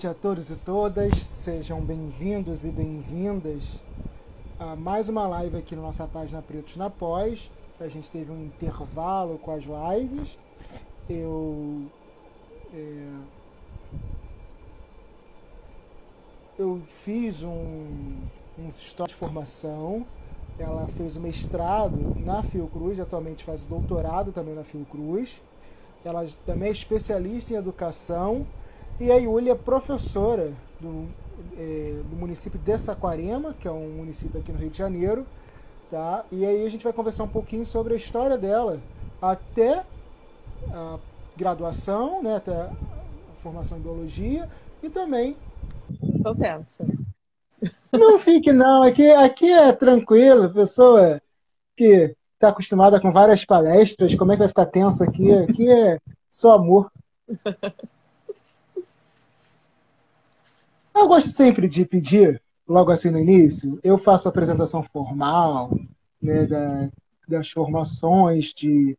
noite a todos e todas, sejam bem-vindos e bem-vindas a mais uma live aqui na nossa página Pretos na Pós. A gente teve um intervalo com as lives. Eu. É, eu fiz um, uns estudos de formação. Ela fez o mestrado na Fiocruz, atualmente faz o doutorado também na Fiocruz. Ela também é especialista em educação e a Yulia é professora do, é, do município de Saquarema, que é um município aqui no Rio de Janeiro. Tá? E aí a gente vai conversar um pouquinho sobre a história dela até a graduação, né, até a formação em biologia e também. Estou tensa. Não fique, não. Aqui, aqui é tranquilo, pessoa que está acostumada com várias palestras, como é que vai ficar tensa aqui? Aqui é só amor. Eu gosto sempre de pedir, logo assim no início, eu faço a apresentação formal, né, da, das formações de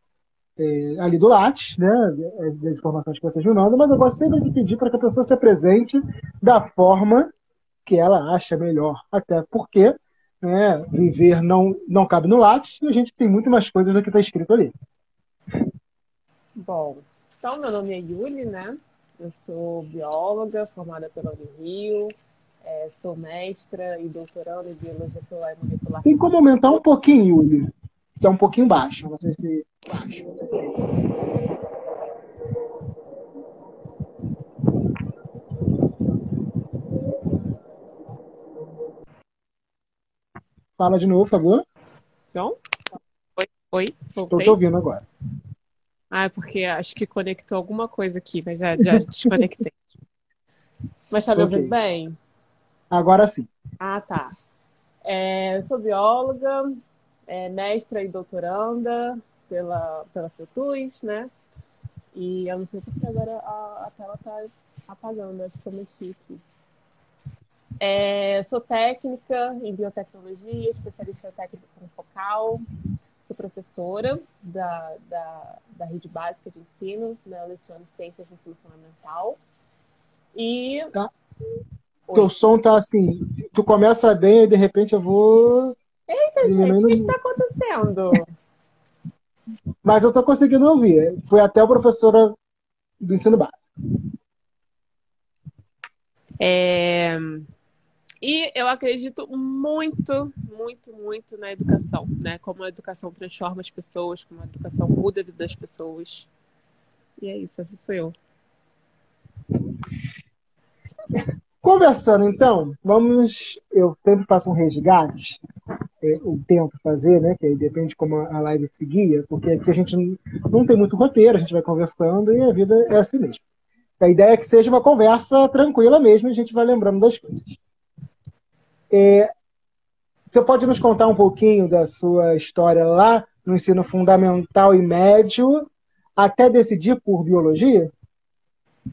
é, ali do Lattes, né, das informações que vocês me mandam, mas eu gosto sempre de pedir para que a pessoa se apresente da forma que ela acha melhor. Até porque né, viver não, não cabe no Lattes e a gente tem muito mais coisas do que está escrito ali. Bom, então meu nome é Yuli, né? Eu sou bióloga, formada pela Unirio, é, sou mestra e doutoranda em biologia celular e molecular. Tem como aumentar um pouquinho, Yuli? Está um pouquinho baixo. Não sei se baixo. Fala de novo, por favor. João? Oi, oi. Estou te ouvindo agora. Ah, é porque acho que conectou alguma coisa aqui, mas já, já desconectei. Mas tá me ouvindo okay. bem? Agora sim. Ah, tá. É, eu sou bióloga, é, mestra e doutoranda pela, pela FUTUS, né? E eu não sei porque agora a, a tela tá apagando, acho que eu mexi aqui. É, sou técnica em biotecnologia, especialista em técnica focal, sou professora da, da, da rede básica de ensino, né? eu leciono ciências de ensino fundamental. E. Tá. Teu som tá assim, tu começa bem e de repente eu vou. Eita, gente, o que está acontecendo? Mas eu estou conseguindo ouvir. Fui até o professora do ensino básico. É... E eu acredito muito, muito, muito na educação, né? Como a educação transforma as pessoas, como a educação muda a vida das pessoas. E é isso, essa sou eu. Conversando então, vamos. Eu sempre faço um resgate, é, eu tento fazer, né? Que aí depende de como a live seguia, porque aqui a gente não tem muito roteiro, a gente vai conversando e a vida é assim mesmo. A ideia é que seja uma conversa tranquila mesmo a gente vai lembrando das coisas. É, você pode nos contar um pouquinho da sua história lá no ensino fundamental e médio, até decidir por biologia?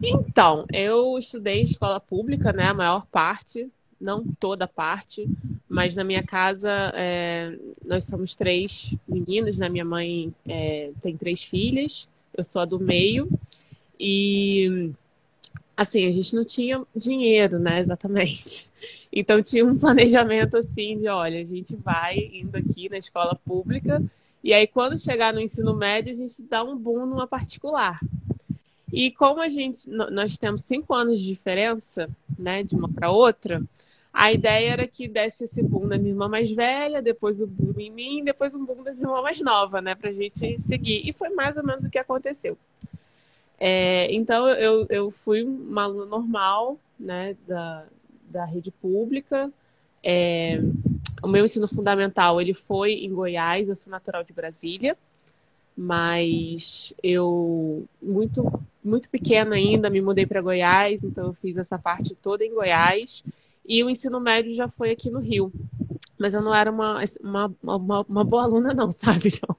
Então, eu estudei escola pública, né? A maior parte, não toda parte, mas na minha casa é, nós somos três meninos, né? Minha mãe é, tem três filhas, eu sou a do meio. E assim, a gente não tinha dinheiro, né? Exatamente. Então tinha um planejamento assim de, olha, a gente vai indo aqui na escola pública e aí quando chegar no ensino médio a gente dá um boom numa particular. E como a gente nós temos cinco anos de diferença, né, de uma para outra, a ideia era que desse esse boom na minha irmã mais velha, depois o boom em mim, depois um boom da minha irmã mais nova, né, pra gente seguir. E foi mais ou menos o que aconteceu. É, então eu, eu fui uma aluna normal, né, da, da rede pública. É, o meu ensino fundamental ele foi em Goiás, eu sou natural de Brasília, mas eu muito muito pequena ainda me mudei para Goiás, então eu fiz essa parte toda em Goiás e o ensino médio já foi aqui no Rio. Mas eu não era uma, uma, uma, uma boa aluna, não, sabe, João?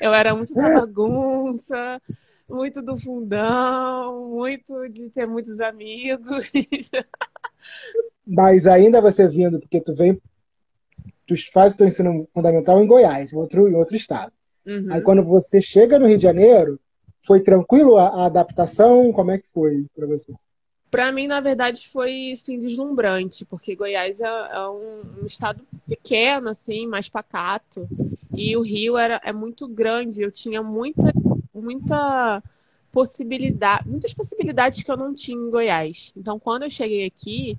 Eu era muito da bagunça, muito do fundão, muito de ter muitos amigos. Mas ainda você vindo, porque tu vem, tu faz o teu ensino fundamental em Goiás, em outro, em outro estado. Uhum. Aí quando você chega no Rio de Janeiro, foi tranquilo a, a adaptação? Como é que foi para você? Para mim, na verdade, foi assim, deslumbrante, porque Goiás é, é um, um, estado pequeno, assim, mais pacato. E o Rio era, é muito grande. Eu tinha muita, muita possibilidade, muitas possibilidades que eu não tinha em Goiás. Então, quando eu cheguei aqui,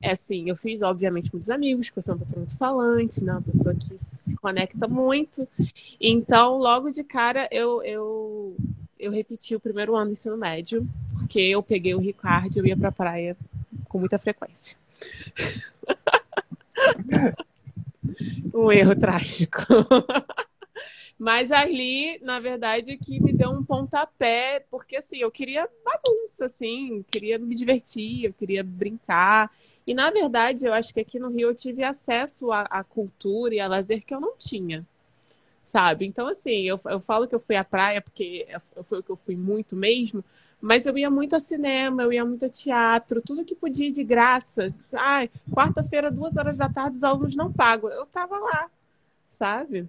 é assim, eu fiz, obviamente, muitos amigos, porque eu sou uma pessoa muito falante, né? Uma pessoa que se conecta muito. Então, logo de cara, eu, eu eu repeti o primeiro ano do ensino médio, porque eu peguei o Ricardo e eu ia pra praia com muita frequência. um erro trágico. Mas ali, na verdade, que me deu um pontapé, porque assim, eu queria bagunça, assim, queria me divertir, eu queria brincar. E na verdade, eu acho que aqui no Rio eu tive acesso à, à cultura e a lazer que eu não tinha sabe? Então, assim, eu, eu falo que eu fui à praia porque foi o que eu fui muito mesmo, mas eu ia muito a cinema, eu ia muito a teatro, tudo que podia de graça. Ai, quarta-feira, duas horas da tarde, os alunos não pagam. Eu tava lá, sabe?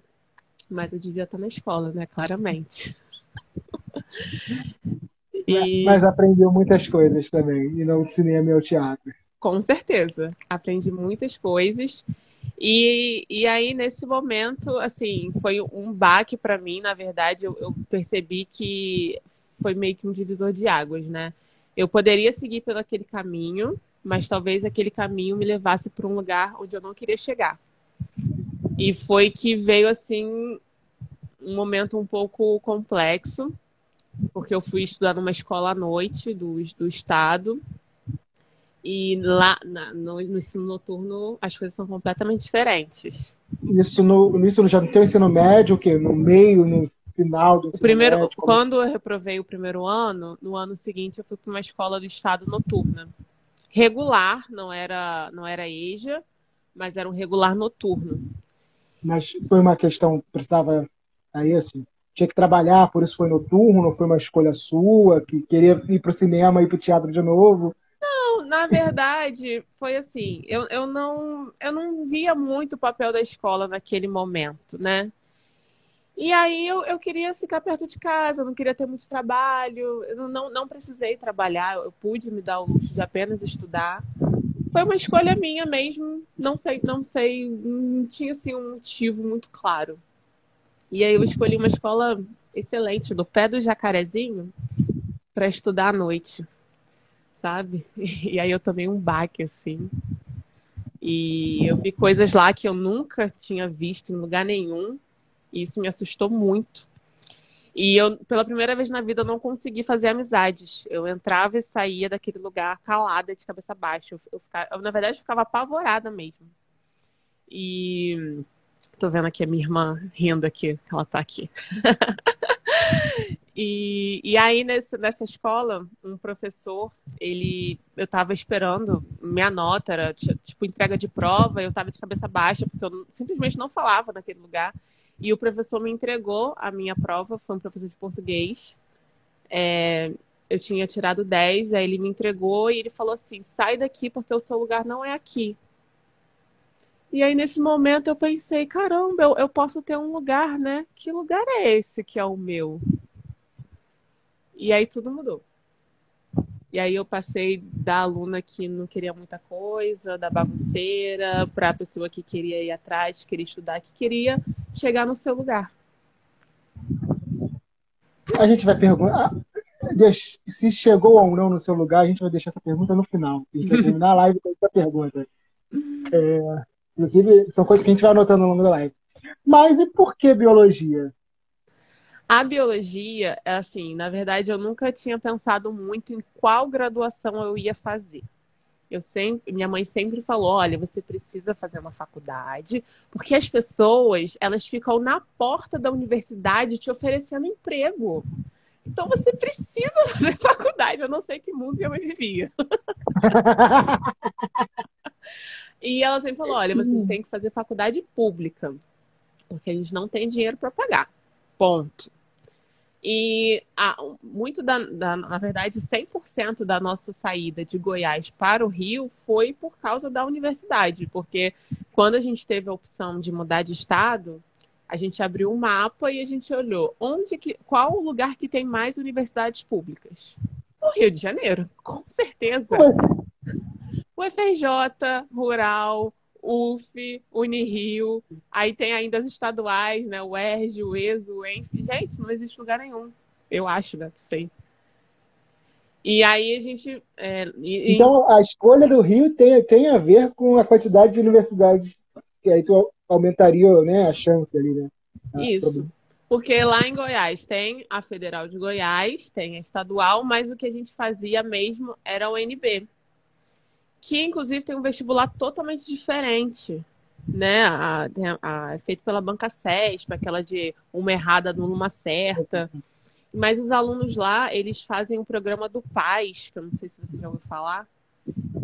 Mas eu devia estar na escola, né? Claramente. e... Mas aprendeu muitas coisas também, e não de cinema e ao teatro. Com certeza. Aprendi muitas coisas. E, e aí, nesse momento, assim, foi um baque para mim, na verdade, eu, eu, percebi que foi meio que um divisor de águas, né? Eu poderia seguir pelo aquele caminho, mas talvez aquele caminho me levasse para um lugar onde eu não queria chegar. E foi que veio, assim, um momento um pouco complexo, porque eu fui estudar numa escola à noite do, do estado, e lá na, no, no, ensino noturno as coisas são completamente diferentes. Isso no, isso já no teu ensino médio, o quê? No meio, no final do ensino o primeiro, médio? Quando eu reprovei o primeiro ano, no ano seguinte eu fui para uma escola do estado noturna. Regular, não era, não era EJA, mas era um regular noturno. Mas foi uma questão, precisava aí assim, tinha que trabalhar, por isso foi noturno, foi uma escolha sua, que queria ir para o cinema, ir para o teatro de novo na verdade, foi assim, eu, eu, não, eu não via muito o papel da escola naquele momento, né? E aí eu, eu queria ficar perto de casa, não queria ter muito trabalho, eu não, não precisei trabalhar, eu pude me dar o luxo de apenas estudar. Foi uma escolha minha mesmo, não sei, não sei, não tinha assim um motivo muito claro. E aí eu escolhi uma escola excelente, no pé do Jacarezinho, para estudar à noite sabe? E aí eu tomei um baque, assim. E eu vi coisas lá que eu nunca tinha visto em lugar nenhum. E isso me assustou muito. E eu, pela primeira vez na vida, eu não consegui fazer amizades. Eu entrava e saía daquele lugar calada, de cabeça baixa. Eu, eu, ficava, eu na verdade, eu ficava apavorada mesmo. E tô vendo aqui a minha irmã rindo aqui, ela tá aqui. E, e aí, nesse, nessa escola, um professor, ele, eu estava esperando, minha nota era tipo entrega de prova, eu estava de cabeça baixa, porque eu simplesmente não falava naquele lugar. E o professor me entregou a minha prova, foi um professor de português. É, eu tinha tirado 10, aí ele me entregou e ele falou assim: sai daqui porque o seu lugar não é aqui. E aí, nesse momento, eu pensei: caramba, eu, eu posso ter um lugar, né? Que lugar é esse que é o meu? E aí tudo mudou. E aí eu passei da aluna que não queria muita coisa, da bagunceira, para a pessoa que queria ir atrás, que queria estudar, que queria chegar no seu lugar. A gente vai perguntar. Ah, se chegou ou não no seu lugar, a gente vai deixar essa pergunta no final. A gente vai terminar a live com essa pergunta. É, inclusive, são coisas que a gente vai anotando ao longo da live. Mas e por que biologia? A biologia, é assim, na verdade, eu nunca tinha pensado muito em qual graduação eu ia fazer. Eu sempre, minha mãe sempre falou, olha, você precisa fazer uma faculdade, porque as pessoas, elas ficam na porta da universidade te oferecendo emprego. Então você precisa fazer faculdade. Eu não sei que mundo eu vivia. e ela sempre falou, olha, vocês têm que fazer faculdade pública, porque a gente não tem dinheiro para pagar. Ponto. E muito da, da, na verdade, 100% da nossa saída de Goiás para o Rio foi por causa da universidade, porque quando a gente teve a opção de mudar de estado, a gente abriu um mapa e a gente olhou onde que, qual o lugar que tem mais universidades públicas. O Rio de Janeiro, com certeza. O FRJ, Rural, UF, Unirio, aí tem ainda as estaduais, né? O ERJ, o ESO, o ENF. Gente, não existe lugar nenhum. Eu acho, né? Sei. E aí a gente. É, e, então, a escolha do Rio tem, tem a ver com a quantidade de universidades, que aí tu aumentaria né, a chance ali, né? Isso. Porque lá em Goiás tem a Federal de Goiás, tem a estadual, mas o que a gente fazia mesmo era o NB. Que inclusive tem um vestibular totalmente diferente. Né? A, a, é feito pela banca CESP, aquela de uma errada numa certa. Mas os alunos lá, eles fazem um programa do PAIS, que eu não sei se você já ouviu falar.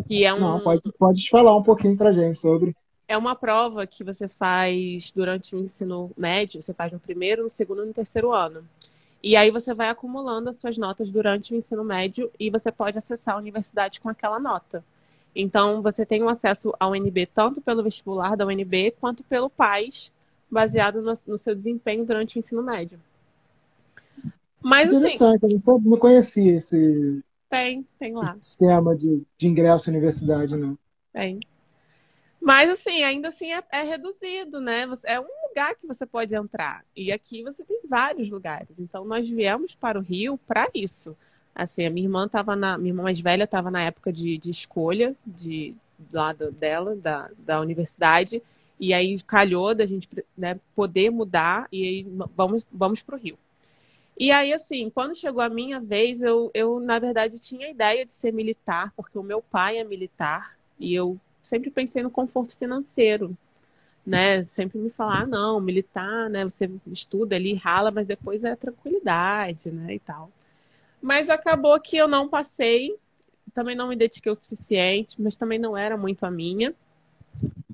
Que é um... Não, pode, pode falar um pouquinho pra gente sobre. É uma prova que você faz durante o ensino médio, você faz no primeiro, no segundo e no terceiro ano. E aí você vai acumulando as suas notas durante o ensino médio e você pode acessar a universidade com aquela nota. Então, você tem um acesso ao UNB tanto pelo vestibular da UNB quanto pelo PAIS, baseado no, no seu desempenho durante o ensino médio. Mas, assim, Interessante, assim, eu não conhecia esse tem, tem lá. esquema de, de ingresso à universidade, não. Tem. Mas, assim, ainda assim é, é, reduzido, né? É um lugar que você pode entrar. E aqui você tem vários lugares. Então, nós viemos para o Rio para isso. Assim, a minha irmã estava na. Minha irmã mais velha estava na época de, de escolha de, lado dela, da, da universidade. E aí calhou da gente né, poder mudar e aí vamos, vamos para o Rio. E aí, assim, quando chegou a minha vez, eu, eu, na verdade, tinha a ideia de ser militar, porque o meu pai é militar, e eu sempre pensei no conforto financeiro, né? Sempre me falar, ah, não, militar, né? Você estuda ali, rala, mas depois é tranquilidade, né? E tal. Mas acabou que eu não passei, também não me dediquei o suficiente, mas também não era muito a minha.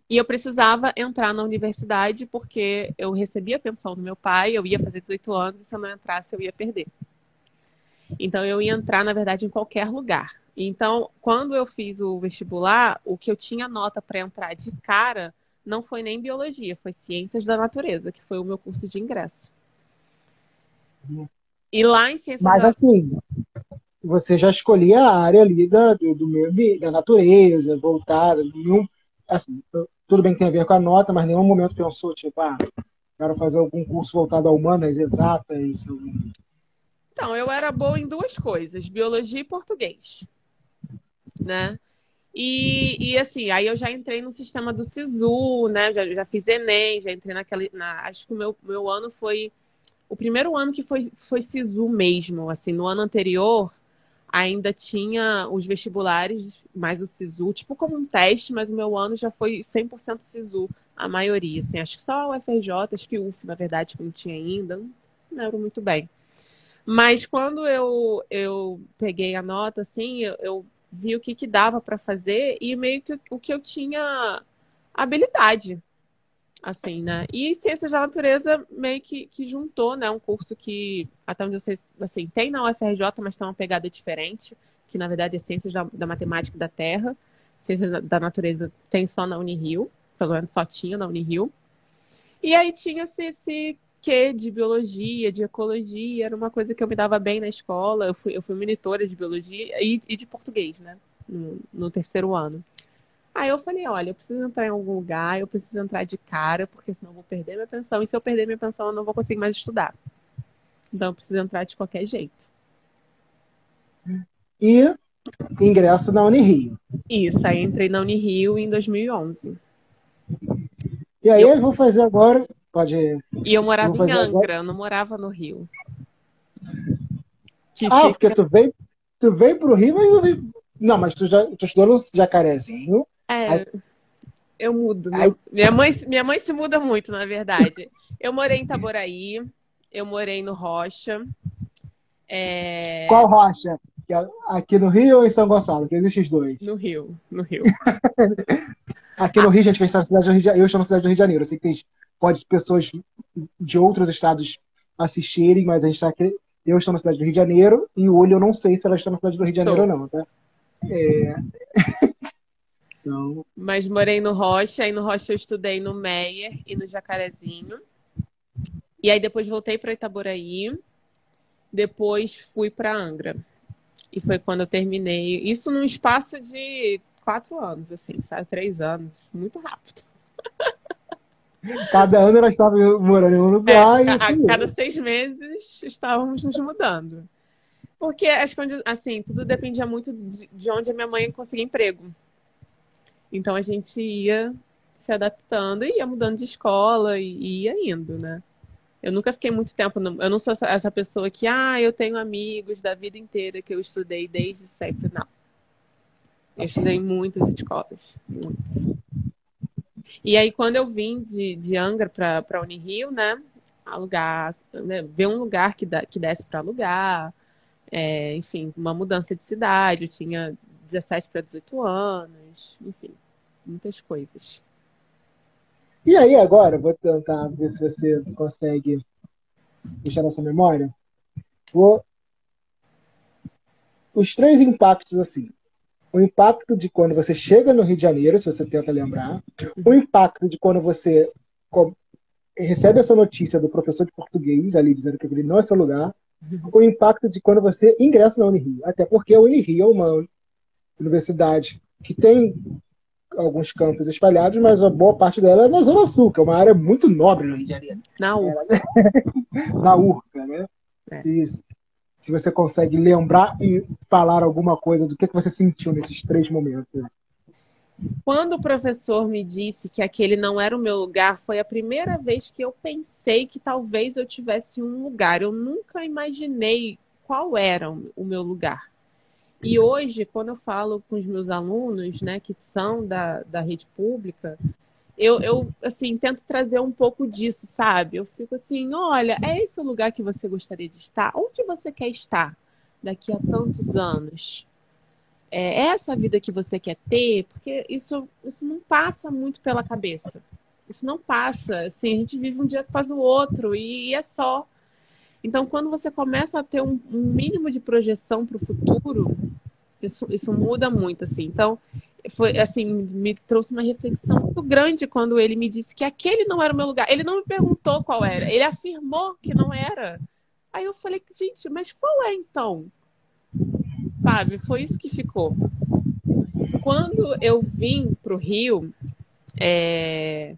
E eu precisava entrar na universidade porque eu recebia a pensão do meu pai, eu ia fazer 18 anos e se eu não entrasse eu ia perder. Então eu ia entrar, na verdade, em qualquer lugar. Então, quando eu fiz o vestibular, o que eu tinha nota para entrar de cara não foi nem biologia, foi ciências da natureza, que foi o meu curso de ingresso. E lá em ciências Mas da... assim, você já escolhia a área ali da, do, do meio da natureza, voltada, nenhum, assim, tudo bem que tem a ver com a nota, mas nenhum momento pensou, tipo, ah, quero fazer algum curso voltado a humanas, exatas. Então, eu era boa em duas coisas, biologia e português, né? E, e assim, aí eu já entrei no sistema do SISU, né? Já, já fiz Enem, já entrei naquele. Na, acho que o meu, meu ano foi. O primeiro ano que foi, foi SISU mesmo. Assim, no ano anterior, ainda tinha os vestibulares, mais o SISU, tipo como um teste, mas o meu ano já foi 100% SISU, a maioria, assim, acho que só o FRJ, acho que o UF, na verdade, que não tinha ainda, não lembro muito bem. Mas quando eu, eu peguei a nota, assim, eu, eu vi o que, que dava para fazer e meio que o que eu tinha habilidade, assim, né? E Ciências da Natureza meio que, que juntou, né? Um curso que, até onde sei, assim, tem na UFRJ, mas tem uma pegada diferente, que na verdade é Ciências da, da Matemática da Terra. Ciências da, da, Natureza tem só na Unirio, pelo menos só tinha na Unirio. E aí tinha esse, esse quê de biologia, de ecologia, era uma coisa que eu me dava bem na escola. Eu fui, eu fui monitora de biologia e, e de português, né? No, no terceiro ano. Aí eu falei, olha, eu preciso entrar em algum lugar, eu preciso entrar de cara, porque senão eu vou perder minha pensão. E se eu perder minha pensão, eu não vou conseguir mais estudar. Então eu preciso entrar de qualquer jeito. E ingresso na Unirio. Isso, aí entrei na Unirio em 2011. E aí eu, eu vou fazer agora, pode E eu morava em Angra, agora... eu não morava no Rio. Que ah, fica... porque tu veio, tu veio pro Rio, mas não veio... Não, mas tu já tu estudou no Jacarezinho, é, Aí... eu mudo. Aí... Minha, mãe, minha mãe se muda muito, na verdade. Eu morei em Itaboraí, eu morei no Rocha. É... Qual Rocha? É aqui no Rio ou em São Gonçalo? Que existem os dois. No Rio, no Rio. Aqui no Rio, gente, que a gente está na cidade do Rio de Janeiro. Eu estou na cidade do Rio de Janeiro. Eu sei que tem, pode pessoas de outros estados assistirem, mas a gente está aqui. Eu estou na cidade do Rio de Janeiro e o olho eu não sei se ela está na cidade do Rio de Janeiro estou. ou não, tá? É... Então... Mas morei no Rocha, aí no Rocha eu estudei no Meyer e no Jacarezinho. E aí depois voltei para Itaboraí. Depois fui para Angra. E foi quando eu terminei. Isso num espaço de quatro anos, assim, sabe? Três anos. Muito rápido. Cada ano ela estava morando em um lugar. É, a, a cada seis meses estávamos nos mudando. Porque as assim, tudo dependia muito de, de onde a minha mãe conseguia emprego. Então a gente ia se adaptando e ia mudando de escola e, ia indo, né? Eu nunca fiquei muito tempo. No... Eu não sou essa pessoa que, ah, eu tenho amigos da vida inteira que eu estudei desde sempre. Não. Eu estudei em muitas escolas. Muitas. E aí, quando eu vim de, de Angra para Unirio, né? Alugar, né, ver um lugar que, que desse para alugar. É, enfim, uma mudança de cidade. Eu tinha 17 para 18 anos. Enfim, muitas coisas. E aí, agora, vou tentar ver se você consegue deixar na sua memória. Vou... Os três impactos, assim. O impacto de quando você chega no Rio de Janeiro, se você tenta lembrar. O impacto de quando você recebe essa notícia do professor de português ali dizendo que ele não é seu lugar. O impacto de quando você ingressa na Unirio. Até porque a Unirio é uma universidade que tem alguns campos espalhados, mas a boa parte dela é na Zona Sul, que é uma área muito nobre no Rio de Janeiro. Na URCA. na URCA, né? É. Isso. Se você consegue lembrar e falar alguma coisa do que, que você sentiu nesses três momentos. Quando o professor me disse que aquele não era o meu lugar, foi a primeira vez que eu pensei que talvez eu tivesse um lugar. Eu nunca imaginei qual era o meu lugar. E hoje, quando eu falo com os meus alunos, né, que são da, da rede pública, eu, eu, assim, tento trazer um pouco disso, sabe? Eu fico assim, olha, é esse o lugar que você gostaria de estar? Onde você quer estar daqui a tantos anos? É essa a vida que você quer ter? Porque isso, isso não passa muito pela cabeça. Isso não passa, assim, a gente vive um dia após o outro e, e é só. Então, quando você começa a ter um, um mínimo de projeção para o futuro, isso, isso muda muito, assim. Então, foi assim, me trouxe uma reflexão muito grande quando ele me disse que aquele não era o meu lugar. Ele não me perguntou qual era, ele afirmou que não era. Aí eu falei, gente, mas qual é então? Sabe, foi isso que ficou. Quando eu vim para o Rio, é,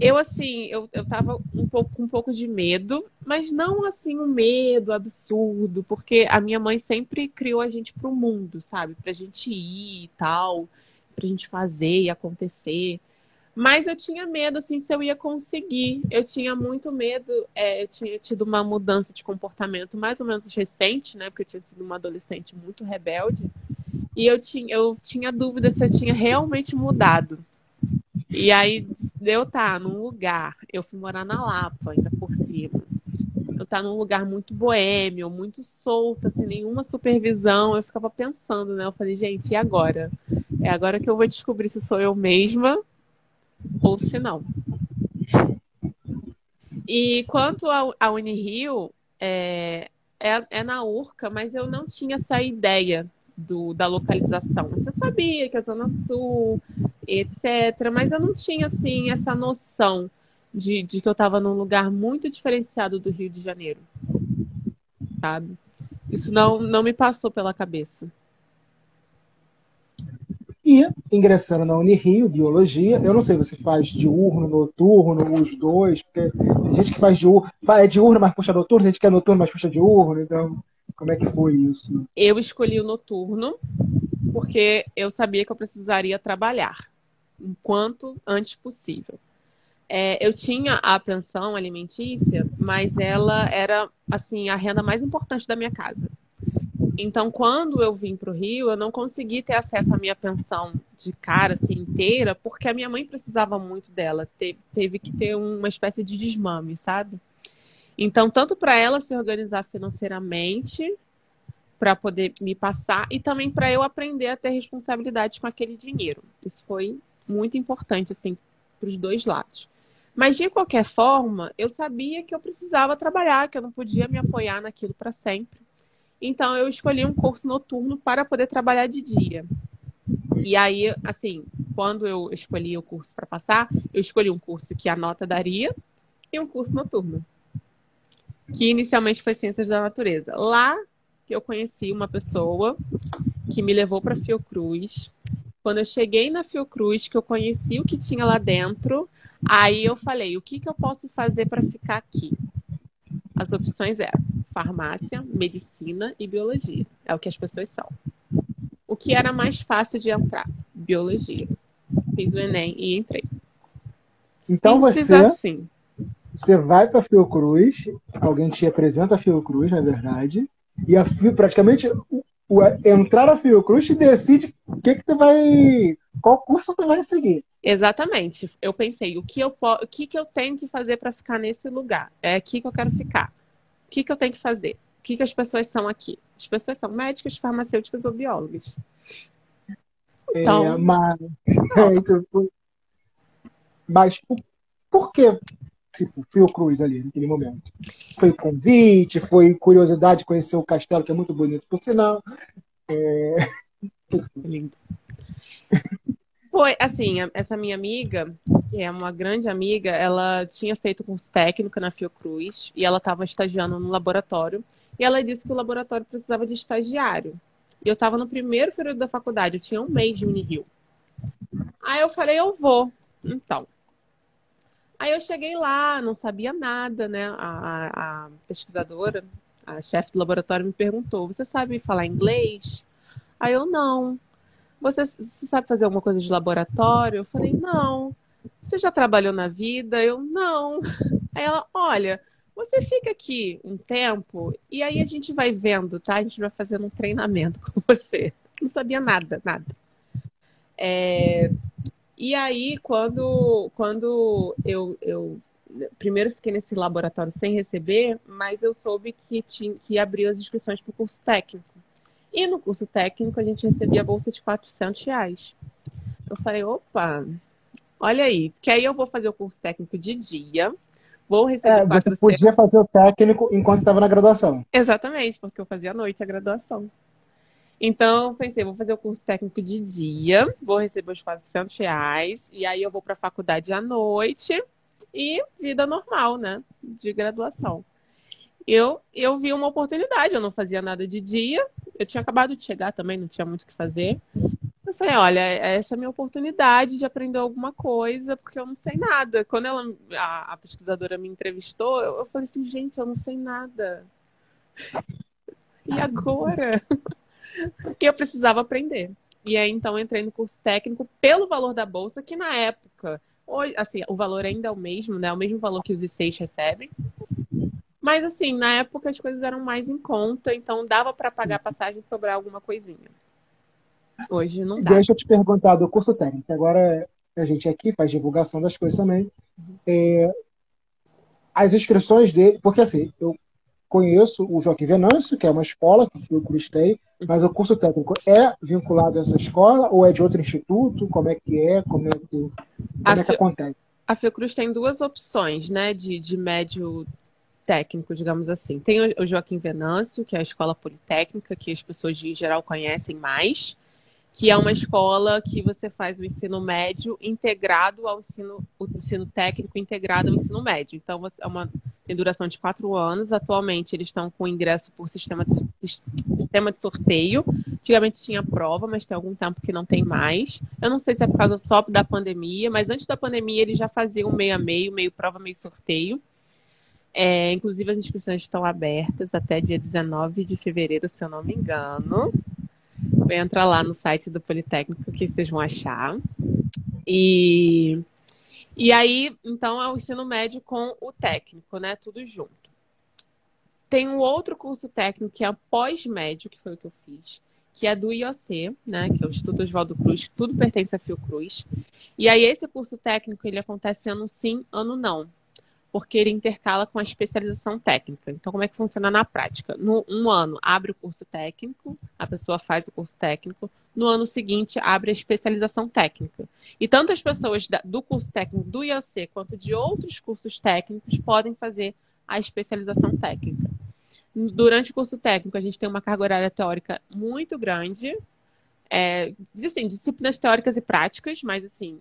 eu, assim, eu, eu tava um pouco, com um pouco de medo, mas não, assim, um medo absurdo, porque a minha mãe sempre criou a gente pro mundo, sabe? Pra gente ir e tal, pra gente fazer e acontecer. Mas eu tinha medo, assim, se eu ia conseguir. Eu tinha muito medo, é, eu tinha tido uma mudança de comportamento mais ou menos recente, né? Porque eu tinha sido uma adolescente muito rebelde. E eu tinha, eu tinha dúvida se eu tinha realmente mudado. E aí eu tá num lugar, eu fui morar na Lapa, ainda por cima. Eu tá num lugar muito boêmio, muito solto, assim, nenhuma supervisão. Eu ficava pensando, né? Eu falei, gente, e agora? É agora que eu vou descobrir se sou eu mesma ou se não. E quanto à Unirio, é, é, é na Urca, mas eu não tinha essa ideia do, da localização. Você sabia que a Zona Sul etc. Mas eu não tinha, assim, essa noção de, de que eu estava num lugar muito diferenciado do Rio de Janeiro. Sabe? Isso não, não me passou pela cabeça. E ingressando na Unirio, Biologia, eu não sei, você faz diurno, noturno, os dois, porque tem gente que faz diurno, é diurno, mas puxa noturno, tem gente que é noturno, mas puxa diurno, então como é que foi isso? Eu escolhi o noturno porque eu sabia que eu precisaria trabalhar o quanto antes possível. É, eu tinha a pensão alimentícia, mas ela era assim a renda mais importante da minha casa. Então, quando eu vim para o Rio, eu não consegui ter acesso à minha pensão de cara assim, inteira, porque a minha mãe precisava muito dela. Teve, teve que ter uma espécie de desmame, sabe? Então, tanto para ela se organizar financeiramente, para poder me passar, e também para eu aprender a ter responsabilidade com aquele dinheiro. Isso foi muito importante, assim, para os dois lados. Mas, de qualquer forma, eu sabia que eu precisava trabalhar, que eu não podia me apoiar naquilo para sempre. Então, eu escolhi um curso noturno para poder trabalhar de dia. E aí, assim, quando eu escolhi o curso para passar, eu escolhi um curso que a nota daria e um curso noturno. Que inicialmente foi Ciências da Natureza. Lá eu conheci uma pessoa que me levou para Fiocruz. Quando eu cheguei na Fiocruz, que eu conheci o que tinha lá dentro, aí eu falei: o que, que eu posso fazer para ficar aqui? As opções eram farmácia, medicina e biologia. É o que as pessoas são. O que era mais fácil de entrar? Biologia. Fiz o Enem e entrei. Então Simples você, assim. você vai para Fiocruz, alguém te apresenta a Fiocruz, na verdade, e a Fio, praticamente o, o, entrar na Fiocruz te decide o que que tu vai, qual curso tu vai seguir. Exatamente. Eu pensei, o que eu, o que que eu tenho que fazer para ficar nesse lugar? É aqui que eu quero ficar. O que que eu tenho que fazer? O que que as pessoas são aqui? As pessoas são médicas, farmacêuticas ou biólogas. É, então, é, mas, é, então, mas por, por que tipo, Fiocruz ali naquele momento? Foi convite, foi curiosidade de conhecer o castelo, que é muito bonito, por sinal. É... Lindo. Foi, assim, essa minha amiga, que é uma grande amiga, ela tinha feito curso técnico na Fiocruz e ela estava estagiando no laboratório. E ela disse que o laboratório precisava de estagiário. E eu estava no primeiro período da faculdade, eu tinha um mês de Unirio. Aí eu falei, eu vou. Então, Aí eu cheguei lá, não sabia nada, né? A, a, a pesquisadora, a chefe do laboratório, me perguntou: Você sabe falar inglês? Aí eu não. Você, você sabe fazer alguma coisa de laboratório? Eu falei: Não. Você já trabalhou na vida? Eu não. Aí ela: Olha, você fica aqui um tempo e aí a gente vai vendo, tá? A gente vai fazendo um treinamento com você. Não sabia nada, nada. É, e aí, quando, quando eu, eu primeiro fiquei nesse laboratório sem receber, mas eu soube que tinha que abrir as inscrições para o curso técnico. E no curso técnico a gente recebia a bolsa de 400 reais. Eu falei, opa, olha aí, que aí eu vou fazer o curso técnico de dia, vou receber é, Você podia fazer o técnico enquanto estava na graduação. Exatamente, porque eu fazia à noite a graduação. Então, pensei, vou fazer o curso técnico de dia, vou receber os 400 reais, e aí eu vou para a faculdade à noite e vida normal, né? De graduação. Eu, eu vi uma oportunidade, eu não fazia nada de dia, eu tinha acabado de chegar também, não tinha muito o que fazer. Eu falei, olha, essa é a minha oportunidade de aprender alguma coisa, porque eu não sei nada. Quando ela, a, a pesquisadora me entrevistou, eu, eu falei assim, gente, eu não sei nada. E agora? E eu precisava aprender. E aí, então, entrei no curso técnico pelo valor da bolsa, que na época, hoje, assim, o valor ainda é o mesmo, né? É o mesmo valor que os I6 recebem. Mas, assim, na época as coisas eram mais em conta, então dava para pagar passagem e sobrar alguma coisinha. Hoje não dá. Deixa eu te perguntar do curso técnico. Agora a gente aqui faz divulgação das coisas também. É, as inscrições dele, porque assim, eu conheço o Joaquim Venâncio, que é uma escola que fui cristei, mas o curso técnico é vinculado a essa escola ou é de outro instituto? Como é que é? Como é que, como é que acontece? A Fiocruz tem duas opções, né, de, de médio técnico, digamos assim. Tem o Joaquim Venâncio, que é a escola politécnica, que as pessoas em geral conhecem mais, que é uma escola que você faz o ensino médio integrado ao ensino, o ensino técnico integrado ao ensino médio. Então, é uma, tem duração de quatro anos. Atualmente, eles estão com ingresso por sistema de, sistema de sorteio. Antigamente tinha prova, mas tem algum tempo que não tem mais. Eu não sei se é por causa só da pandemia, mas antes da pandemia eles já faziam meio a meio, meio prova, meio sorteio. É, inclusive, as inscrições estão abertas até dia 19 de fevereiro, se eu não me engano. Entra lá no site do Politécnico que vocês vão achar. E, e aí, então, é o ensino médio com o técnico, né? Tudo junto. Tem um outro curso técnico que é pós-médio, que foi o que eu fiz, que é do IOC, né? Que é o Instituto Oswaldo Cruz, que tudo pertence à Fiocruz. E aí, esse curso técnico, ele acontece ano sim, ano não porque ele intercala com a especialização técnica. Então, como é que funciona na prática? No um ano, abre o curso técnico, a pessoa faz o curso técnico. No ano seguinte, abre a especialização técnica. E tanto as pessoas do curso técnico do IOC quanto de outros cursos técnicos podem fazer a especialização técnica. Durante o curso técnico, a gente tem uma carga horária teórica muito grande, é, assim, disciplinas teóricas e práticas, mas assim,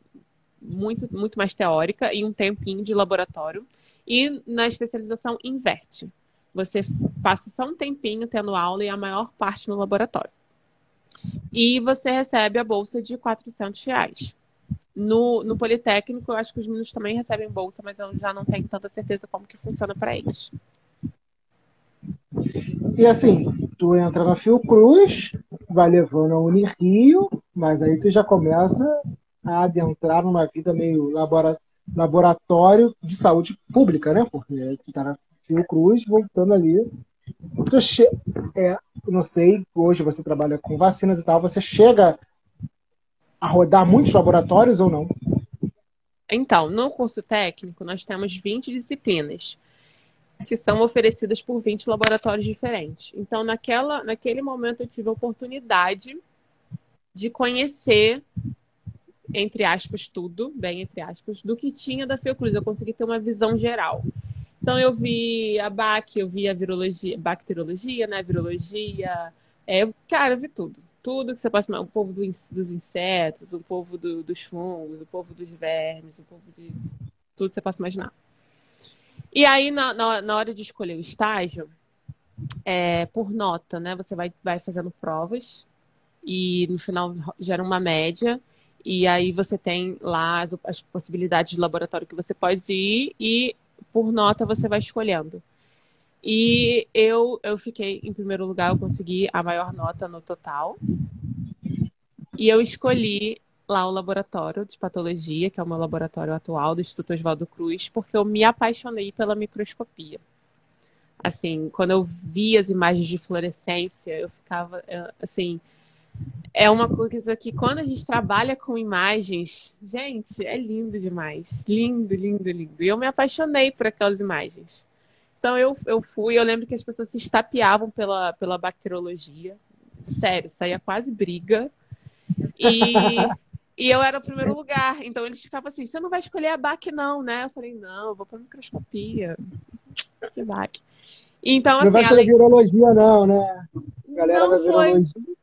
muito, muito mais teórica e um tempinho de laboratório. E na especialização inverte. Você passa só um tempinho tendo aula e a maior parte no laboratório. E você recebe a bolsa de 400 reais. No, no Politécnico, eu acho que os meninos também recebem bolsa, mas eu já não tenho tanta certeza como que funciona para eles. E assim, tu entra na Fiocruz, vai levando a Unirio, mas aí tu já começa a adentrar numa vida meio labora, laboratório de saúde pública, né? Porque tu tá na Fiocruz, voltando ali. Tu che é, não sei, hoje você trabalha com vacinas e tal, você chega a rodar muitos laboratórios ou não? Então, no curso técnico, nós temos 20 disciplinas que são oferecidas por 20 laboratórios diferentes. Então, naquela, naquele momento, eu tive a oportunidade de conhecer, entre aspas, tudo, bem entre aspas, do que tinha da Fiocruz. Eu consegui ter uma visão geral. Então, eu vi a BAC, eu vi a virologia, bacteriologia, né, virologia. É, cara, eu vi tudo. Tudo que você pode imaginar. O povo do, dos insetos, o povo do, dos fungos, o povo dos vermes, o povo de tudo que você possa imaginar. E aí, na, na, na hora de escolher o estágio, é, por nota, né? Você vai, vai fazendo provas e no final gera uma média. E aí você tem lá as, as possibilidades de laboratório que você pode ir e por nota você vai escolhendo. E eu, eu fiquei em primeiro lugar, eu consegui a maior nota no total. E eu escolhi lá o laboratório de patologia, que é o meu laboratório atual do Instituto Oswaldo Cruz, porque eu me apaixonei pela microscopia. Assim, quando eu vi as imagens de fluorescência, eu ficava, é, assim, é uma coisa que quando a gente trabalha com imagens, gente, é lindo demais. Lindo, lindo, lindo. E eu me apaixonei por aquelas imagens. Então eu, eu fui, eu lembro que as pessoas se estapeavam pela, pela bacteriologia. Sério, saía quase briga. E E eu era o primeiro lugar. Então eles ficavam assim: você não vai escolher a BAC, não, né? Eu falei: não, eu vou para microscopia. Que BAC. Então, assim, não vai além... virologia, não, né? Galera não da virologia. Foi,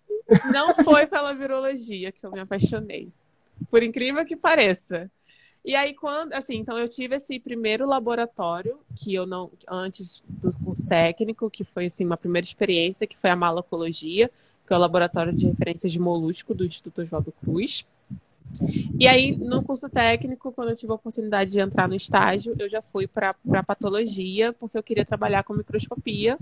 não foi pela virologia que eu me apaixonei. Por incrível que pareça. E aí, quando, assim, então eu tive esse primeiro laboratório, que eu não, antes do curso técnico, que foi, assim, uma primeira experiência, que foi a malacologia, que é o laboratório de referências de molusco do Instituto Oswaldo Cruz. E aí, no curso técnico, quando eu tive a oportunidade de entrar no estágio, eu já fui para patologia, porque eu queria trabalhar com microscopia.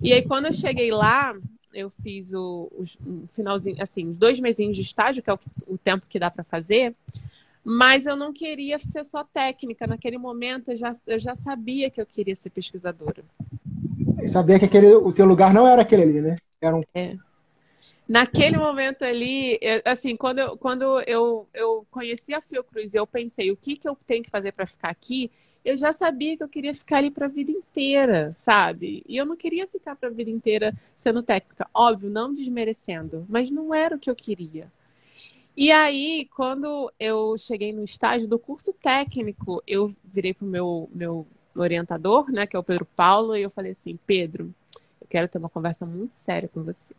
E aí, quando eu cheguei lá, eu fiz o, o finalzinho, assim, os dois mesinhos de estágio, que é o, o tempo que dá para fazer. Mas eu não queria ser só técnica. Naquele momento, eu já, eu já sabia que eu queria ser pesquisadora. E sabia que aquele, o teu lugar não era aquele ali, né? Era um... É naquele momento ali, assim, quando eu, quando eu, eu conheci a Fiocruz e eu pensei o que, que eu tenho que fazer para ficar aqui, eu já sabia que eu queria ficar ali para a vida inteira, sabe? E eu não queria ficar para a vida inteira sendo técnica, óbvio, não desmerecendo, mas não era o que eu queria. E aí, quando eu cheguei no estágio do curso técnico, eu virei pro meu, meu orientador, né, que é o Pedro Paulo, e eu falei assim: Pedro, eu quero ter uma conversa muito séria com você.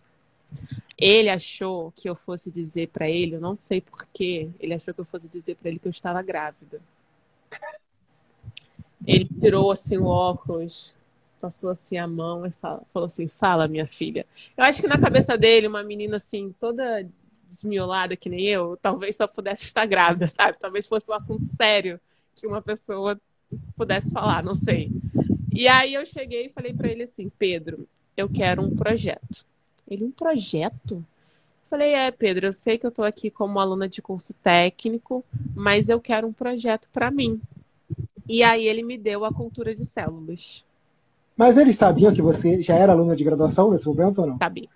Ele achou que eu fosse dizer para ele, eu não sei porquê, ele achou que eu fosse dizer para ele que eu estava grávida. Ele tirou assim o óculos, passou assim a mão e fala, falou assim: Fala, minha filha. Eu acho que na cabeça dele, uma menina assim, toda desmiolada que nem eu, talvez só pudesse estar grávida, sabe? Talvez fosse um assunto sério que uma pessoa pudesse falar, não sei. E aí eu cheguei e falei para ele assim: Pedro, eu quero um projeto. Ele, um projeto? Falei, é, Pedro, eu sei que eu estou aqui como aluna de curso técnico, mas eu quero um projeto para mim. E aí ele me deu a cultura de células. Mas eles sabiam que você já era aluna de graduação nesse momento ou não? Sabia.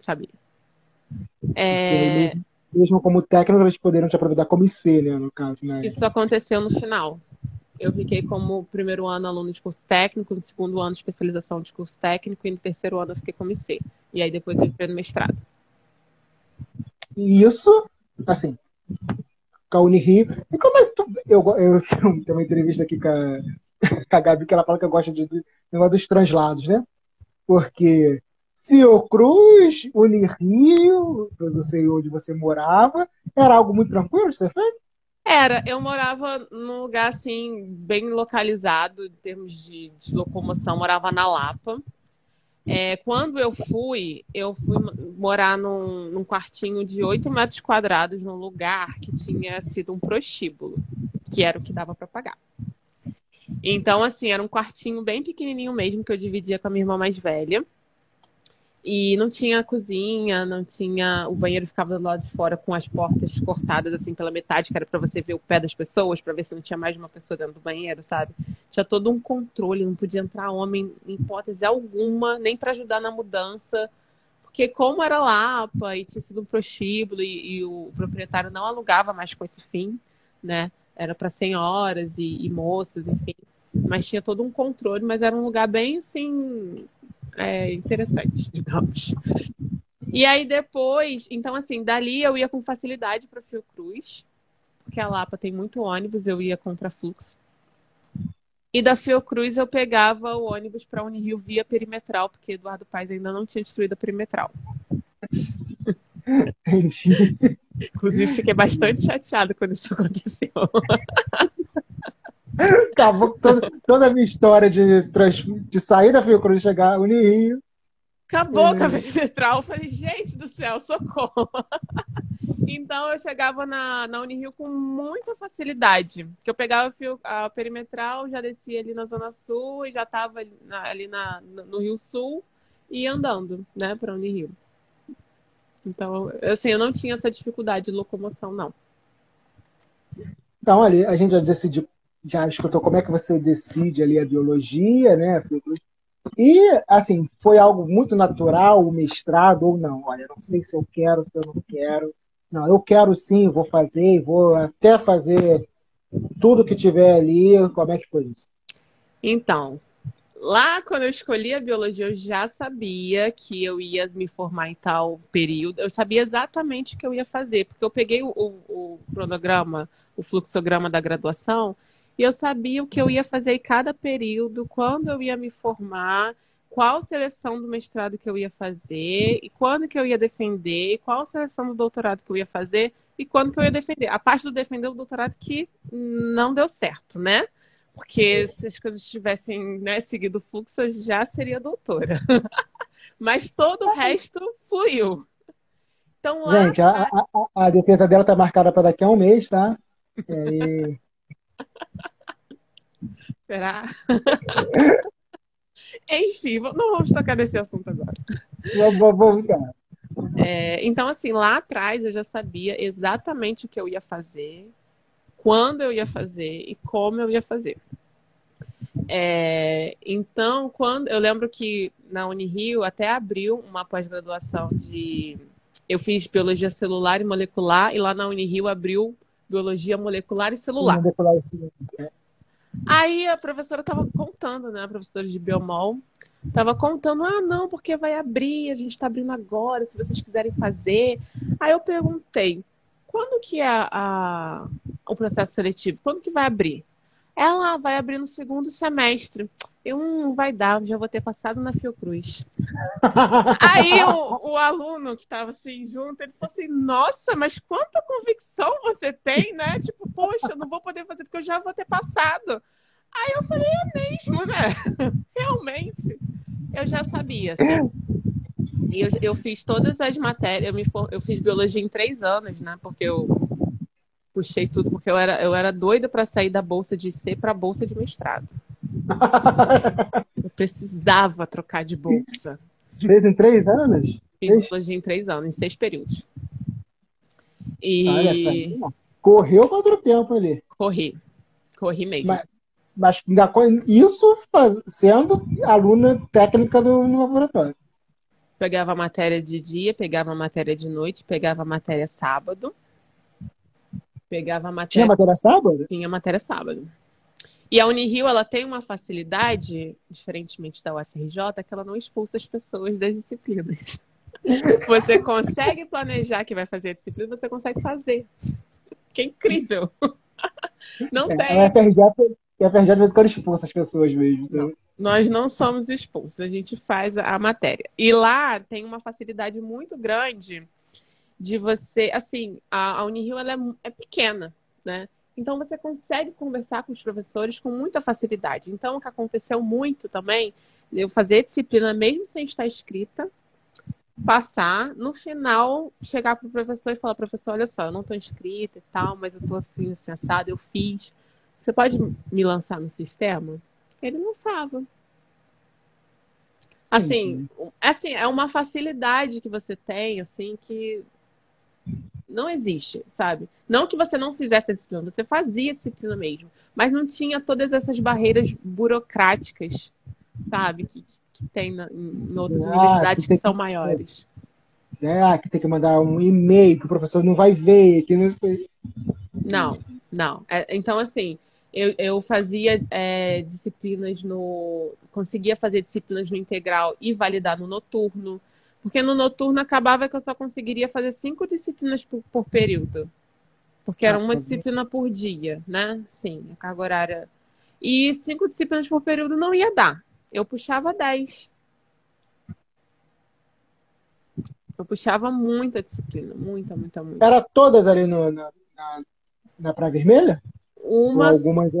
Sabia. É... Mesmo como técnico, eles poderiam te aproveitar como IC, né, no caso, né? Isso aconteceu no final eu fiquei como primeiro ano aluno de curso técnico, no segundo ano especialização de curso técnico e no terceiro ano eu fiquei como IC. E aí depois eu entrei no mestrado. E isso, assim, com a Unirio. E como é que tu. Eu, eu tenho, uma entrevista aqui com a, com a Gabi que ela fala que eu gosto de, de negócio dos translados, né? Porque Fiocruz, Unirio, não sei onde você morava, era algo muito tranquilo você fez? Era, eu morava num lugar assim, bem localizado em termos de, de locomoção, morava na Lapa. É, quando eu fui, eu fui morar num, num quartinho de 8 metros quadrados num lugar que tinha sido um prostíbulo, que era o que dava para pagar. Então, assim, era um quartinho bem pequenininho mesmo que eu dividia com a minha irmã mais velha. E não tinha cozinha, não tinha. O banheiro ficava do lado de fora com as portas cortadas assim pela metade, que era para você ver o pé das pessoas, para ver se não tinha mais de uma pessoa dentro do banheiro, sabe? Tinha todo um controle, não podia entrar homem em hipótese alguma, nem para ajudar na mudança. Porque como era Lapa e tinha sido um prostíbulo e, e o proprietário não alugava mais com esse fim, né? Era para senhoras e, e moças, enfim. Mas tinha todo um controle, mas era um lugar bem assim é, interessante, digamos. E aí depois, então assim, dali eu ia com facilidade para Fiocruz, porque a Lapa tem muito ônibus, eu ia contra fluxo. E da Fiocruz eu pegava o ônibus para Unirio via perimetral, porque Eduardo Paes ainda não tinha destruído a perimetral. Inclusive, fiquei bastante chateada quando isso aconteceu. Acabou toda, toda, a minha história de, de sair da Fiocruz e chegar a Unirio. Acabou é. com a perimetral. Eu falei, gente do céu, socorro. Então eu chegava na, na Unirio com muita facilidade. Porque eu pegava a perimetral, já descia ali na Zona Sul e já estava ali na, no Rio Sul e andando, né, para Unirio. Então, assim, eu não tinha essa dificuldade de locomoção, não. Então, ali, a gente já decidiu já escutou como é que você decide ali a biologia, né? E, assim, foi algo muito natural, o mestrado ou não? Olha, não sei se eu quero, se eu não quero. Não, eu quero sim, vou fazer, vou até fazer tudo que tiver ali. Como é que foi isso? Então, lá quando eu escolhi a biologia, eu já sabia que eu ia me formar em tal período. Eu sabia exatamente o que eu ia fazer, porque eu peguei o, o cronograma, o fluxograma da graduação e eu sabia o que eu ia fazer em cada período, quando eu ia me formar, qual seleção do mestrado que eu ia fazer, e quando que eu ia defender, qual seleção do doutorado que eu ia fazer, e quando que eu ia defender. A parte do defender o doutorado que não deu certo, né? Porque se as coisas tivessem né, seguido o fluxo, eu já seria doutora. Mas todo o resto fluiu. Então, lá... Gente, a, a, a defesa dela está marcada para daqui a um mês, tá? E Será? Enfim, não vamos tocar nesse assunto agora. Vamos é, então, assim, lá atrás eu já sabia exatamente o que eu ia fazer, quando eu ia fazer e como eu ia fazer. É, então, quando eu lembro que na Unirio até abriu uma pós-graduação de. Eu fiz biologia celular e molecular, e lá na Unirio abriu biologia molecular e celular. Molecular e celular. É. Aí a professora estava contando, né? A professora de biomol estava contando, ah, não, porque vai abrir, a gente está abrindo agora, se vocês quiserem fazer. Aí eu perguntei, quando que é a, a, o processo seletivo? Quando que vai abrir? Ela vai abrir no segundo semestre. Eu não hum, vai dar, já vou ter passado na Fiocruz. Aí o, o aluno que estava assim junto, ele falou assim: Nossa, mas quanta convicção você tem, né? Tipo, poxa, eu não vou poder fazer porque eu já vou ter passado. Aí eu falei: É mesmo, né? Realmente. Eu já sabia. Assim. E eu, eu fiz todas as matérias, eu, me, eu fiz biologia em três anos, né? Porque eu puxei tudo, porque eu era, eu era doida para sair da bolsa de C para a bolsa de mestrado. eu precisava trocar de bolsa. Fez em três anos? Fiz em três anos, em seis períodos. E... Olha correu contra o tempo ali. Corri. Corri mesmo. Mas, mas isso faz, sendo aluna técnica no, no laboratório. Pegava matéria de dia, pegava matéria de noite, pegava matéria sábado. Pegava matéria. Tinha matéria sábado? Tinha matéria sábado. E a Unirio, ela tem uma facilidade, diferentemente da UFRJ, que ela não expulsa as pessoas das disciplinas. Você consegue planejar que vai fazer a disciplina, você consegue fazer. Que é incrível. Não é, tem. A UFRJ, a UFRJ, às vezes, quando expulsa as pessoas mesmo. Não, né? nós não somos expulsos, a gente faz a matéria. E lá tem uma facilidade muito grande de você. Assim, a, a Unirio ela é, é pequena, né? Então você consegue conversar com os professores com muita facilidade. Então o que aconteceu muito também, eu fazer disciplina mesmo sem estar escrita, passar, no final chegar para o professor e falar, professor, olha só, eu não estou inscrita e tal, mas eu estou assim, assim, assado, eu fiz. Você pode me lançar no sistema? Ele lançava. Assim, assim, é uma facilidade que você tem, assim, que não existe, sabe? Não que você não fizesse a disciplina, você fazia a disciplina mesmo, mas não tinha todas essas barreiras burocráticas, sabe? Que, que tem na, em outras ah, universidades que, que são maiores. É, que tem que mandar um e-mail que o professor não vai ver, que não sei. Não, não. É, então, assim, eu, eu fazia é, disciplinas no. conseguia fazer disciplinas no integral e validar no noturno. Porque no noturno acabava que eu só conseguiria fazer cinco disciplinas por, por período. Porque era ah, uma tá disciplina por dia, né? Sim, a carga horária. E cinco disciplinas por período não ia dar. Eu puxava dez. Eu puxava muita disciplina, muita, muita, muita. Era todas ali no, na, na, na Praia Vermelha? Uma. algumas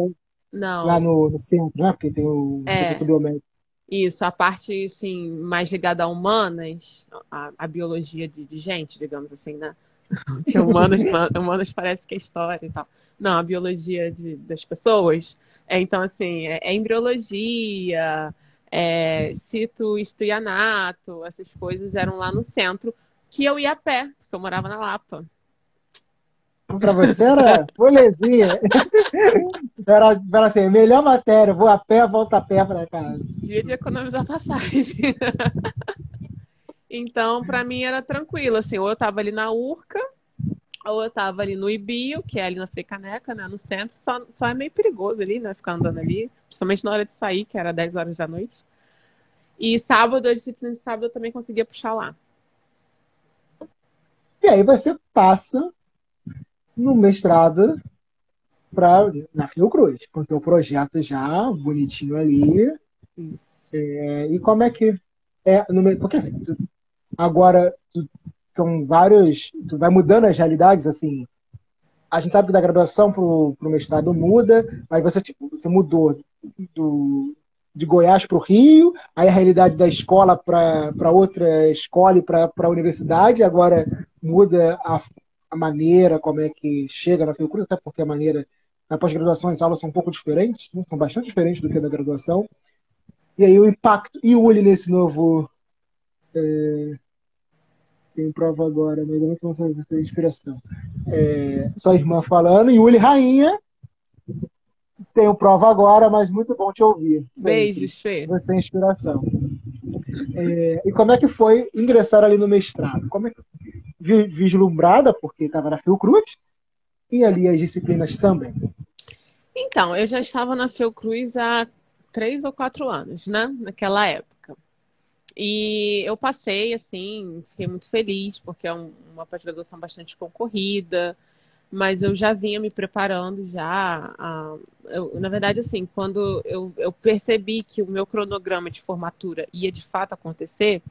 não. lá no, no, centro, né? Porque tem o é. Biomédico. Isso, a parte assim, mais ligada a humanas, a, a biologia de, de, gente, digamos assim, né? Porque humanos, humanos parece que é história e tal. Não, a biologia de, das pessoas. É, então, assim, é, é embriologia, é, citohistoianato, essas coisas eram lá no centro, que eu ia a pé, porque eu morava na Lapa. Pra você era molezinha. Era, era assim, melhor matéria, vou a pé, volto a pé pra casa. Dia de economizar passagem. então, pra mim era tranquilo, assim, ou eu tava ali na Urca, ou eu tava ali no Ibio, que é ali na Fricaneca, né, no centro, só, só é meio perigoso ali, né, ficar andando ali, principalmente na hora de sair, que era 10 horas da noite. E sábado, a disciplina de sábado eu também conseguia puxar lá. E aí você passa no mestrado pra, na Fiocruz, com o projeto já bonitinho ali. Isso. É, e como é que é no, porque assim, tu, agora tu, são vários, tu vai mudando as realidades assim. A gente sabe que da graduação pro, pro mestrado muda, mas você tipo, você mudou do de Goiás para o Rio, aí a realidade da escola para outra escola e para a universidade, agora muda a, a maneira como é que chega na Fiocruz, até porque a maneira na pós-graduação as aulas são um pouco diferentes, né? são bastante diferentes do que na graduação. E aí o impacto e o Uli nesse novo é, tem prova agora, mas é muito bom saber essa inspiração. É, só irmã falando, e Uli Rainha. Tenho prova agora, mas muito bom te ouvir. Beijos, Fê. Você tem inspiração. É, e como é que foi ingressar ali no mestrado? Como é que vislumbrada, porque estava na Fiocruz, e ali as disciplinas também? Então, eu já estava na Fiocruz há três ou quatro anos, né? Naquela época. E eu passei, assim, fiquei muito feliz, porque é uma pós-graduação bastante concorrida, mas eu já vinha me preparando já. A, eu, na verdade, assim, quando eu, eu percebi que o meu cronograma de formatura ia de fato acontecer,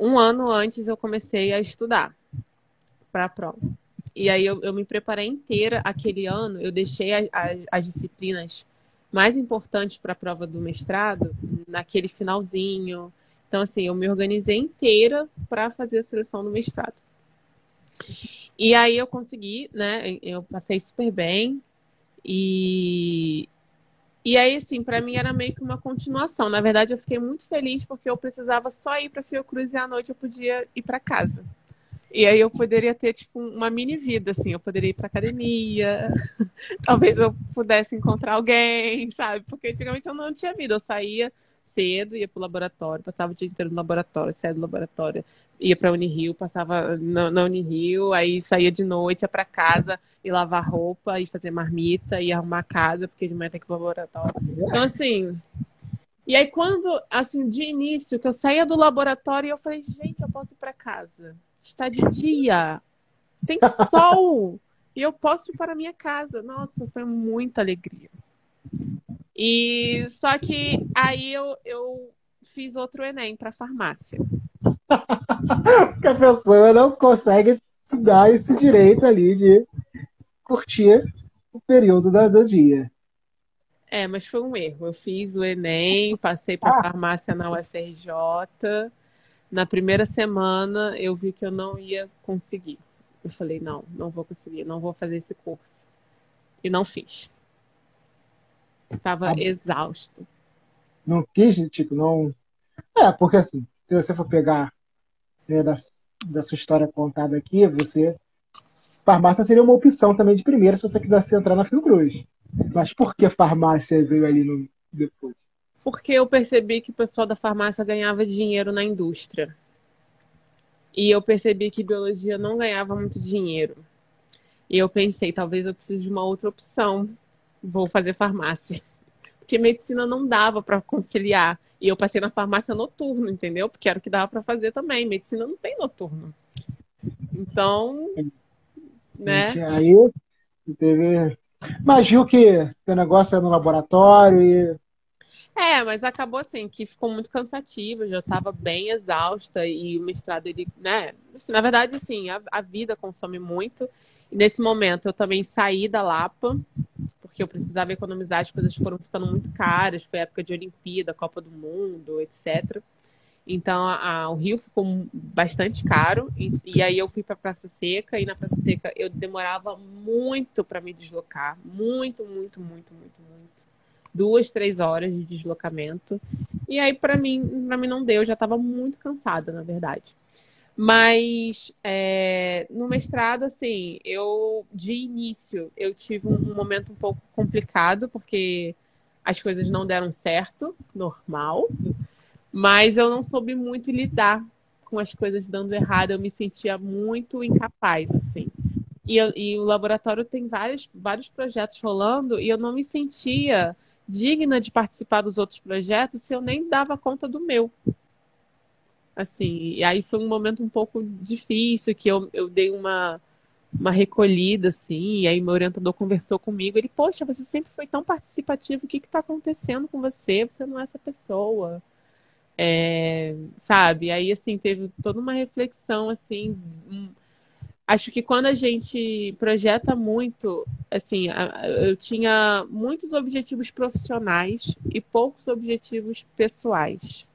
um ano antes eu comecei a estudar para a prova. E aí eu, eu, me preparei inteira aquele ano, eu deixei a, a, as disciplinas mais importantes para a prova do mestrado naquele finalzinho. Então, assim, eu me organizei inteira para fazer a seleção do mestrado. E aí eu consegui, né? Eu passei super bem. E, e aí, assim, para mim era meio que uma continuação. Na verdade, eu fiquei muito feliz porque eu precisava só ir para Fiocruz e à noite eu podia ir para casa. E aí eu poderia ter, tipo, uma mini vida, assim. Eu poderia ir para academia, talvez eu pudesse encontrar alguém, sabe? Porque antigamente eu não tinha vida. Eu saía cedo, ia pro laboratório, passava o dia inteiro no laboratório, saía do laboratório, ia para Unirio, passava na, na Unirio, aí saía de noite, ia para casa e lavar roupa e fazer marmita e arrumar a casa, porque de manhã tem que ir pro laboratório. Então, assim. E aí, quando, assim, de início, que eu saía do laboratório, eu falei, gente, eu posso ir para casa. Está de dia. Tem sol. e eu posso ir para minha casa. Nossa, foi muita alegria. E só que aí eu, eu fiz outro Enem para farmácia. Porque a pessoa não consegue se dar esse direito ali de curtir o período da, do dia. É, mas foi um erro. Eu fiz o Enem, passei para ah. farmácia na UFRJ. Na primeira semana eu vi que eu não ia conseguir. Eu falei, não, não vou conseguir, não vou fazer esse curso. E não fiz. Estava ah. exausto. Não quis, tipo, não. É, porque assim, se você for pegar né, da, da sua história contada aqui, você. Farmácia seria uma opção também de primeira se você quisesse entrar na Fiocruz. Mas por que farmácia veio ali no, depois? Porque eu percebi que o pessoal da farmácia ganhava dinheiro na indústria. E eu percebi que biologia não ganhava muito dinheiro. E eu pensei, talvez eu precise de uma outra opção. Vou fazer farmácia. Porque medicina não dava para conciliar. E eu passei na farmácia noturno, entendeu? Porque era o que dava para fazer também. Medicina não tem noturno. Então, né? Aí teve mas viu que o negócio é no laboratório e. É, mas acabou assim, que ficou muito cansativo, já estava bem exausta e o mestrado, ele, né? Assim, na verdade, assim, a, a vida consome muito. Nesse momento eu também saí da Lapa, porque eu precisava economizar, as coisas foram ficando muito caras, foi época de Olimpíada, Copa do Mundo, etc. Então a, a, o Rio ficou bastante caro e, e aí eu fui para Praça Seca e na Praça Seca eu demorava muito para me deslocar, muito, muito, muito, muito, muito, duas, três horas de deslocamento. E aí para mim, para mim não deu, eu já estava muito cansada, na verdade. Mas é, no mestrado, assim, eu de início eu tive um, momento um pouco complicado porque as coisas não deram certo, normal. Mas eu não soube muito lidar com as coisas dando errado. Eu me sentia muito incapaz, assim. E, eu, e o laboratório tem vários, vários projetos rolando e eu não me sentia digna de participar dos outros projetos se eu nem dava conta do meu. Assim, e aí foi um momento um pouco difícil que eu, eu dei uma, uma recolhida, assim, e aí meu orientador conversou comigo. Ele, poxa, você sempre foi tão participativo, o que está acontecendo com você? Você não é essa pessoa. É, sabe? Aí, assim, teve toda uma reflexão, assim. Acho que quando a gente projeta muito, assim, eu tinha muitos objetivos profissionais e poucos objetivos pessoais.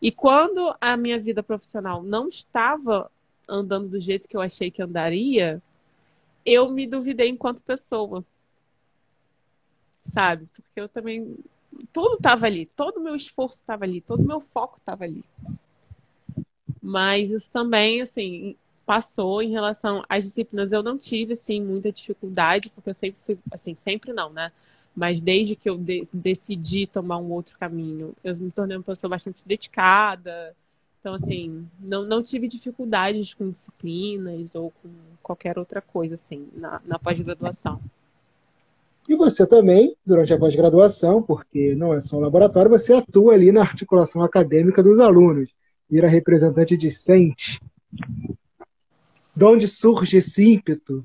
E quando a minha vida profissional não estava andando do jeito que eu achei que andaria, eu me duvidei enquanto pessoa. Sabe? Porque eu também tudo estava ali, todo o meu esforço estava ali, todo o meu foco estava ali. Mas isso também, assim, passou em relação às disciplinas. Eu não tive, assim, muita dificuldade, porque eu sempre fui, assim, sempre não, né? Mas desde que eu de decidi tomar um outro caminho, eu me tornei uma pessoa bastante dedicada. Então, assim, não, não tive dificuldades com disciplinas ou com qualquer outra coisa, assim, na, na pós-graduação. E você também, durante a pós-graduação, porque não é só um laboratório, você atua ali na articulação acadêmica dos alunos, vira representante discente. De onde surge esse ímpeto?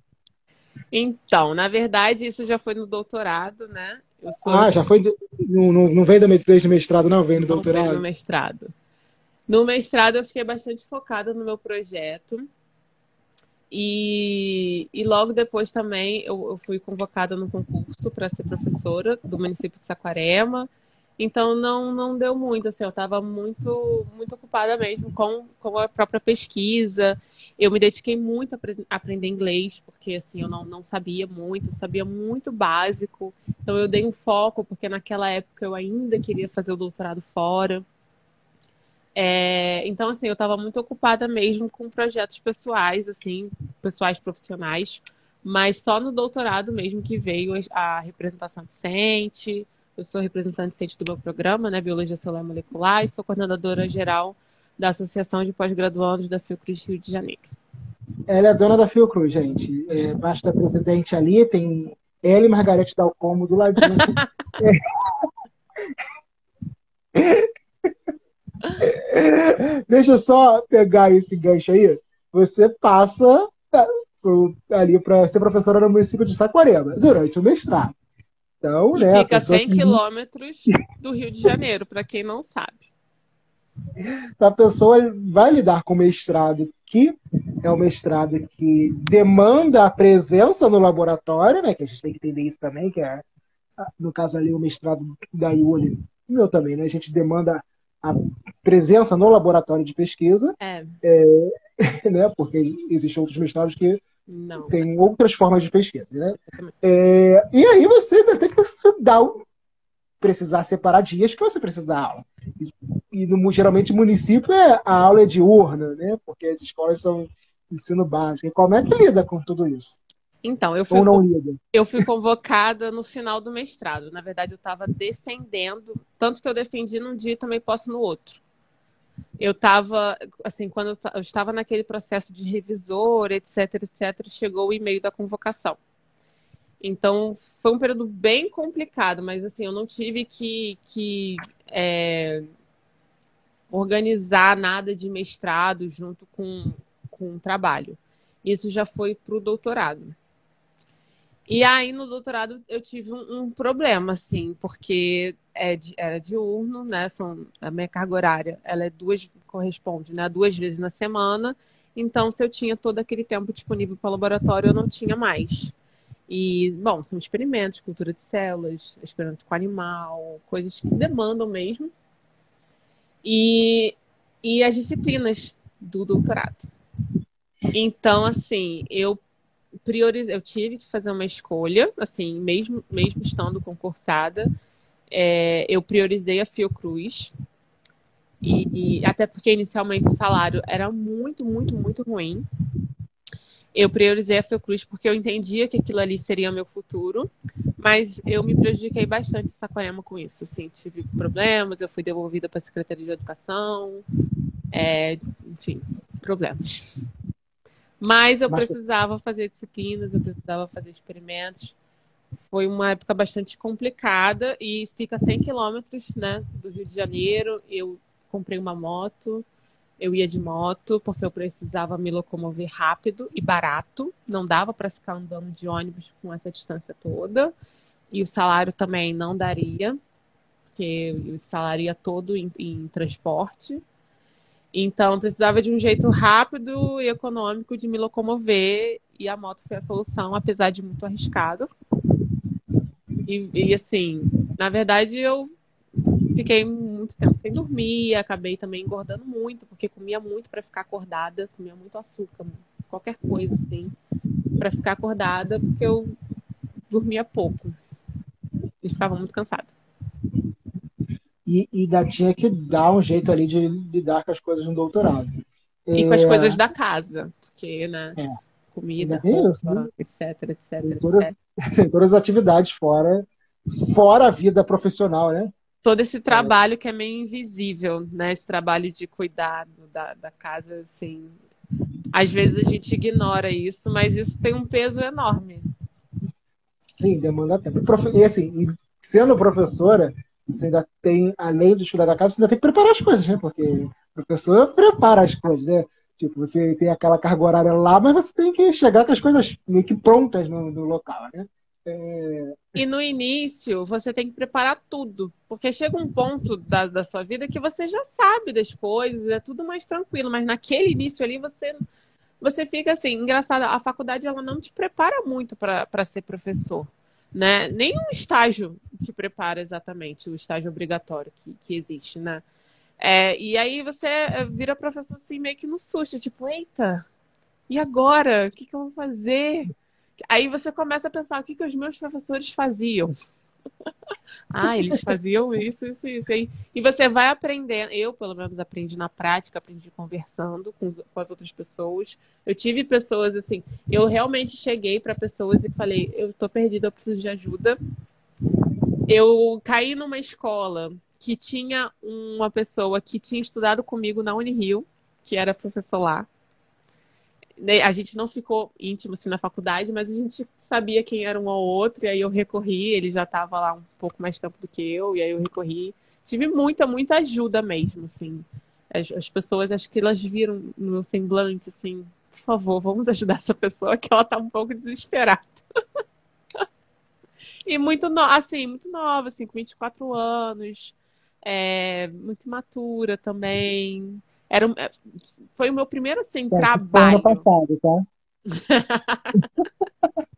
Então, na verdade, isso já foi no doutorado, né? Sou... Ah, já foi. Não, não, não vem desde o mestrado, não, vem no não doutorado? Vem no mestrado. No mestrado, eu fiquei bastante focada no meu projeto. E, e logo depois também eu, eu fui convocada no concurso para ser professora do município de Saquarema. Então não, não deu muito, assim, eu estava muito, muito ocupada mesmo com, com a própria pesquisa. Eu me dediquei muito a aprender inglês, porque assim, eu não, não sabia muito, sabia muito básico. Então eu dei um foco, porque naquela época eu ainda queria fazer o doutorado fora. É, então, assim, eu estava muito ocupada mesmo com projetos pessoais, assim, pessoais profissionais, mas só no doutorado mesmo que veio a representação docente. Eu sou representante docente do meu programa, né, Biologia Celular Molecular, e sou coordenadora geral da Associação de Pós-Graduandos da Fiocruz Rio de Janeiro. Ela é dona da Fiocruz, gente. É, embaixo da presidente ali tem ela e Margarete Dalcomo do ladinho. é. Deixa eu só pegar esse gancho aí. Você passa tá, ali para ser professora no município de Saquarema durante o mestrado. Então, né, fica 100 quilômetros do Rio de Janeiro, para quem não sabe. A pessoa vai lidar com mestrado que é um mestrado que demanda a presença no laboratório, né? Que a gente tem que entender isso também, que é, no caso ali, o mestrado da Iuli, o meu também, né? A gente demanda a presença no laboratório de pesquisa, é. É, né? Porque existem outros mestrados que Não. têm outras formas de pesquisa, né? É, e aí você ainda tem que dar precisar separar dias que você precisa dar aula. E, no, geralmente município é, a aula é diurna, né? Porque as escolas são ensino básico. E como é que lida com tudo isso? Então, eu fui, Ou não lida? eu fui convocada no final do mestrado. Na verdade, eu estava defendendo, tanto que eu defendi num dia e também posso no outro. Eu estava, assim, quando eu, eu estava naquele processo de revisor, etc, etc, chegou o e-mail da convocação. Então, foi um período bem complicado, mas assim, eu não tive que, que é, organizar nada de mestrado junto com, com o trabalho. Isso já foi para o doutorado. E aí, no doutorado, eu tive um, um problema, assim, porque é de, era diurno, né? São, a minha carga horária, ela é duas, corresponde, né? Duas vezes na semana. Então, se eu tinha todo aquele tempo disponível para o laboratório, eu não tinha mais. E, bom, são experimentos, cultura de células, experimentos com animal, coisas que demandam mesmo. E, e as disciplinas do doutorado. Então, assim, eu priorizei, eu tive que fazer uma escolha, assim, mesmo, mesmo estando concursada, é, eu priorizei a Fiocruz. E, e até porque inicialmente o salário era muito, muito, muito ruim. Eu priorizei a Fiocruz porque eu entendia que aquilo ali seria meu futuro, mas eu me prejudiquei bastante em Saquarema com isso. Assim, tive problemas, eu fui devolvida para a Secretaria de Educação, é, enfim, problemas. Mas eu precisava fazer disciplinas, eu precisava fazer experimentos. Foi uma época bastante complicada e fica 100 quilômetros né, do Rio de Janeiro. Eu comprei uma moto, eu ia de moto porque eu precisava me locomover rápido e barato. Não dava para ficar andando de ônibus com essa distância toda. E o salário também não daria, porque eu salaria todo em, em transporte. Então, precisava de um jeito rápido e econômico de me locomover e a moto foi a solução, apesar de muito arriscado. E, e assim, na verdade, eu fiquei muito tempo sem dormir, acabei também engordando muito, porque comia muito para ficar acordada, comia muito açúcar, qualquer coisa assim, para ficar acordada, porque eu dormia pouco e ficava muito cansada e, e ainda tinha que dar um jeito ali de lidar com as coisas no doutorado. E é... com as é. coisas da casa, porque, né? É. Comida, roupa, isso, né? etc, etc, tem todas, etc. Tem todas as atividades fora, fora a vida profissional, né? Todo esse trabalho é. que é meio invisível, né? Esse trabalho de cuidado da, da casa, assim. Às vezes a gente ignora isso, mas isso tem um peso enorme. Sim, demanda tempo. E assim, sendo professora, você ainda tem, além de estudar da casa, você ainda tem que preparar as coisas, né? Porque o professor prepara as coisas, né? Tipo, você tem aquela carga horária lá, mas você tem que chegar com as coisas meio que prontas no, no local, né? E no início, você tem que preparar tudo. Porque chega um ponto da, da sua vida que você já sabe das coisas, é tudo mais tranquilo. Mas naquele início ali, você, você fica assim, engraçado, a faculdade ela não te prepara muito para ser professor né? Nenhum estágio te prepara exatamente, o estágio obrigatório que, que existe, né? É, e aí você é, vira professor assim meio que no susto, tipo, eita, e agora? O que, que eu vou fazer? Aí você começa a pensar o que, que os meus professores faziam. ah, eles faziam isso, isso, isso. E, e você vai aprendendo. Eu, pelo menos, aprendi na prática, aprendi conversando com, com as outras pessoas. Eu tive pessoas assim. Eu realmente cheguei para pessoas e falei: eu tô perdida, eu preciso de ajuda. Eu caí numa escola que tinha uma pessoa que tinha estudado comigo na Unirio, que era professor lá. Né, a gente não ficou íntimo assim na faculdade, mas a gente sabia quem era um ao outro, e aí eu recorri, ele já estava lá um pouco mais tempo do que eu, e aí eu recorri. Tive muita, muita ajuda mesmo, assim. As, as pessoas, acho que elas viram no meu semblante, assim, por favor, vamos ajudar essa pessoa que ela está um pouco desesperada. e muito, no, assim, muito nova, assim, com 24 anos. é, muito imatura também. Era, é, foi o meu primeiro assim, é, trabalho. passado, tá?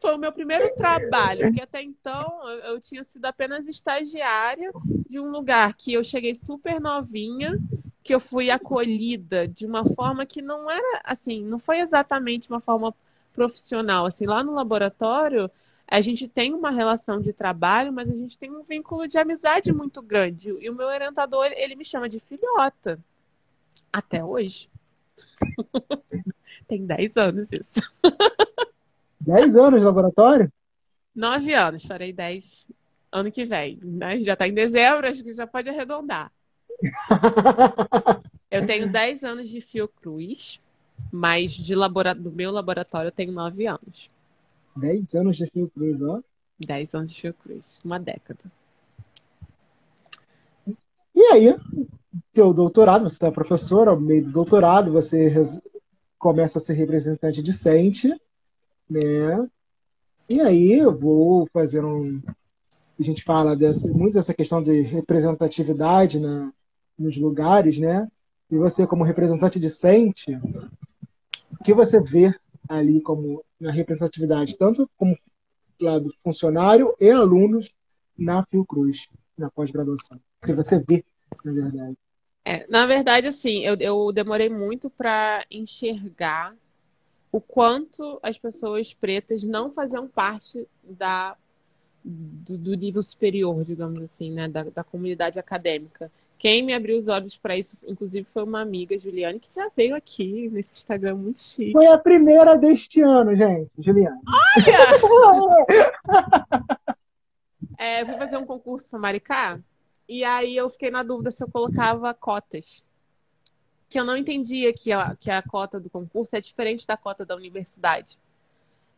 foi o meu primeiro trabalho, porque até então eu, eu, tinha sido apenas estagiária de um lugar que eu cheguei super novinha, que eu fui acolhida de uma forma que não era assim, não foi exatamente uma forma profissional. Assim, lá no laboratório, a gente tem uma relação de trabalho, mas a gente tem um vínculo de amizade muito grande. E o meu orientador, ele me chama de filhota. Até hoje. tem 10 anos isso. 10 anos de laboratório? 9 anos, farei 10 ano que vem. Né? Já está em dezembro, acho que já pode arredondar. eu tenho 10 anos de Fiocruz, mas de labora... do meu laboratório eu tenho 9 anos. 10 anos de Fiocruz, ó. 10 anos de Fiocruz, uma década. E aí, teu doutorado, você é professora, ao meio do doutorado, você começa a ser representante discente, né? E aí eu vou fazer um. A gente fala dessa, muito dessa questão de representatividade na, nos lugares, né? E você, como representante discente, o que você vê ali como na representatividade, tanto como lado funcionário e alunos na Fiocruz, na pós-graduação? Se você vê, na verdade. É, na verdade, assim, eu, eu demorei muito para enxergar o quanto as pessoas pretas não faziam parte da, do, do nível superior, digamos assim, né, da, da comunidade acadêmica. Quem me abriu os olhos para isso, inclusive, foi uma amiga, Juliane, que já veio aqui nesse Instagram muito chique. Foi a primeira deste ano, gente, Juliane. Olha! é, fui fazer um concurso para Maricá, e aí eu fiquei na dúvida se eu colocava cotas. Que eu não entendia que a, que a cota do concurso é diferente da cota da universidade.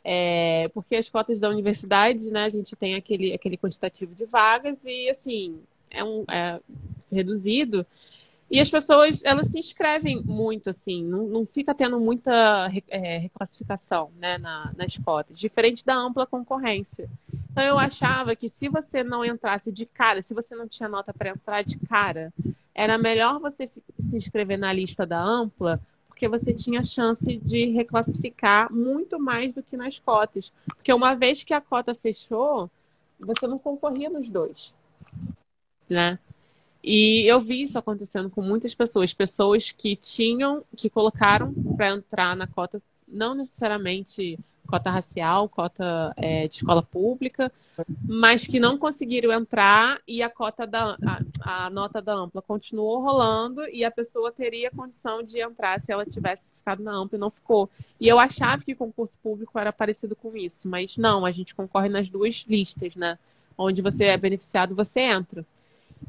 É, porque as cotas da universidade, né, a gente tem aquele, aquele quantitativo de vagas e, assim, é, um, é reduzido. E as pessoas, elas se inscrevem muito, assim, não, não fica tendo muita é, reclassificação né, na, nas cotas, diferente da ampla concorrência. Então, eu achava que se você não entrasse de cara, se você não tinha nota para entrar de cara, era melhor você se inscrever na lista da ampla, porque você tinha chance de reclassificar muito mais do que nas cotas. Porque uma vez que a cota fechou, você não concorria nos dois né? E eu vi isso acontecendo com muitas pessoas, pessoas que tinham, que colocaram para entrar na cota, não necessariamente cota racial, cota é, de escola pública, mas que não conseguiram entrar e a cota da a, a, nota da ampla continuou rolando e a pessoa teria condição de entrar se ela tivesse ficado na ampla e não ficou. E eu achava que concurso público era parecido com isso, mas não, a gente concorre nas duas listas, né? Onde você é beneficiado, você entra.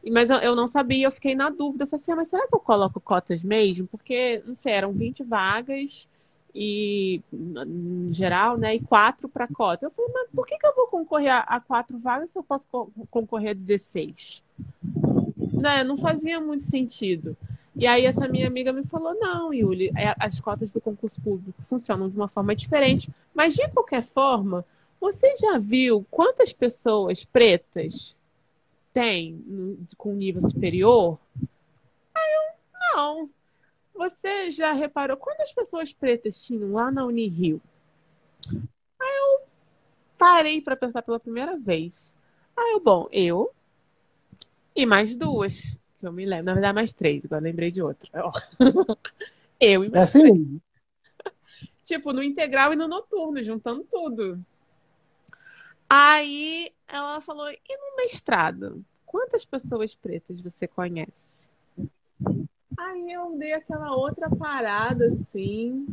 Mas eu não sabia, eu fiquei na dúvida. Eu falei assim, ah, mas será que eu coloco cotas mesmo? Porque, não sei, eram 20 vagas e em geral, né? E quatro para cota. Eu falei, mas por que, que eu vou concorrer a, quatro vagas se eu posso co concorrer a 16? Né? Não fazia muito sentido. E aí essa minha amiga me falou, não, Yuli, é, as cotas do concurso público funcionam de uma forma diferente. Mas de qualquer forma, você já viu quantas pessoas pretas tem com nível superior? Aí eu, não. Você já reparou quantas pessoas pretas tinham lá na Unirio? Aí eu parei para pensar pela primeira vez. Aí eu, bom, eu e mais duas, que eu me lembro. Na verdade, mais três, agora lembrei de outra. eu e mais é assim? três. Tipo, no integral e no noturno, juntando tudo. Aí ela falou: e no mestrado? Quantas pessoas pretas você conhece? Aí eu dei aquela outra parada assim.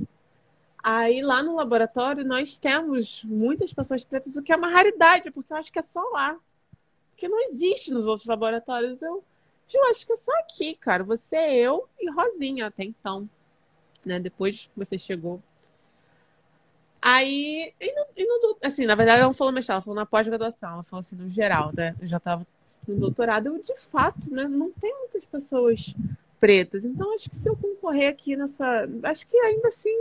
Aí lá no laboratório nós temos muitas pessoas pretas, o que é uma raridade, porque eu acho que é só lá. Porque não existe nos outros laboratórios. Eu, eu acho que é só aqui, cara. Você, eu e Rosinha até então. Né? Depois você chegou Aí, e no, e no, assim, na verdade, ela não falou mestrado, ela falou na pós-graduação, ela falou assim, no geral, né? Eu já estava no doutorado, eu, de fato, né, não tem muitas pessoas pretas. Então, acho que se eu concorrer aqui nessa. Acho que ainda assim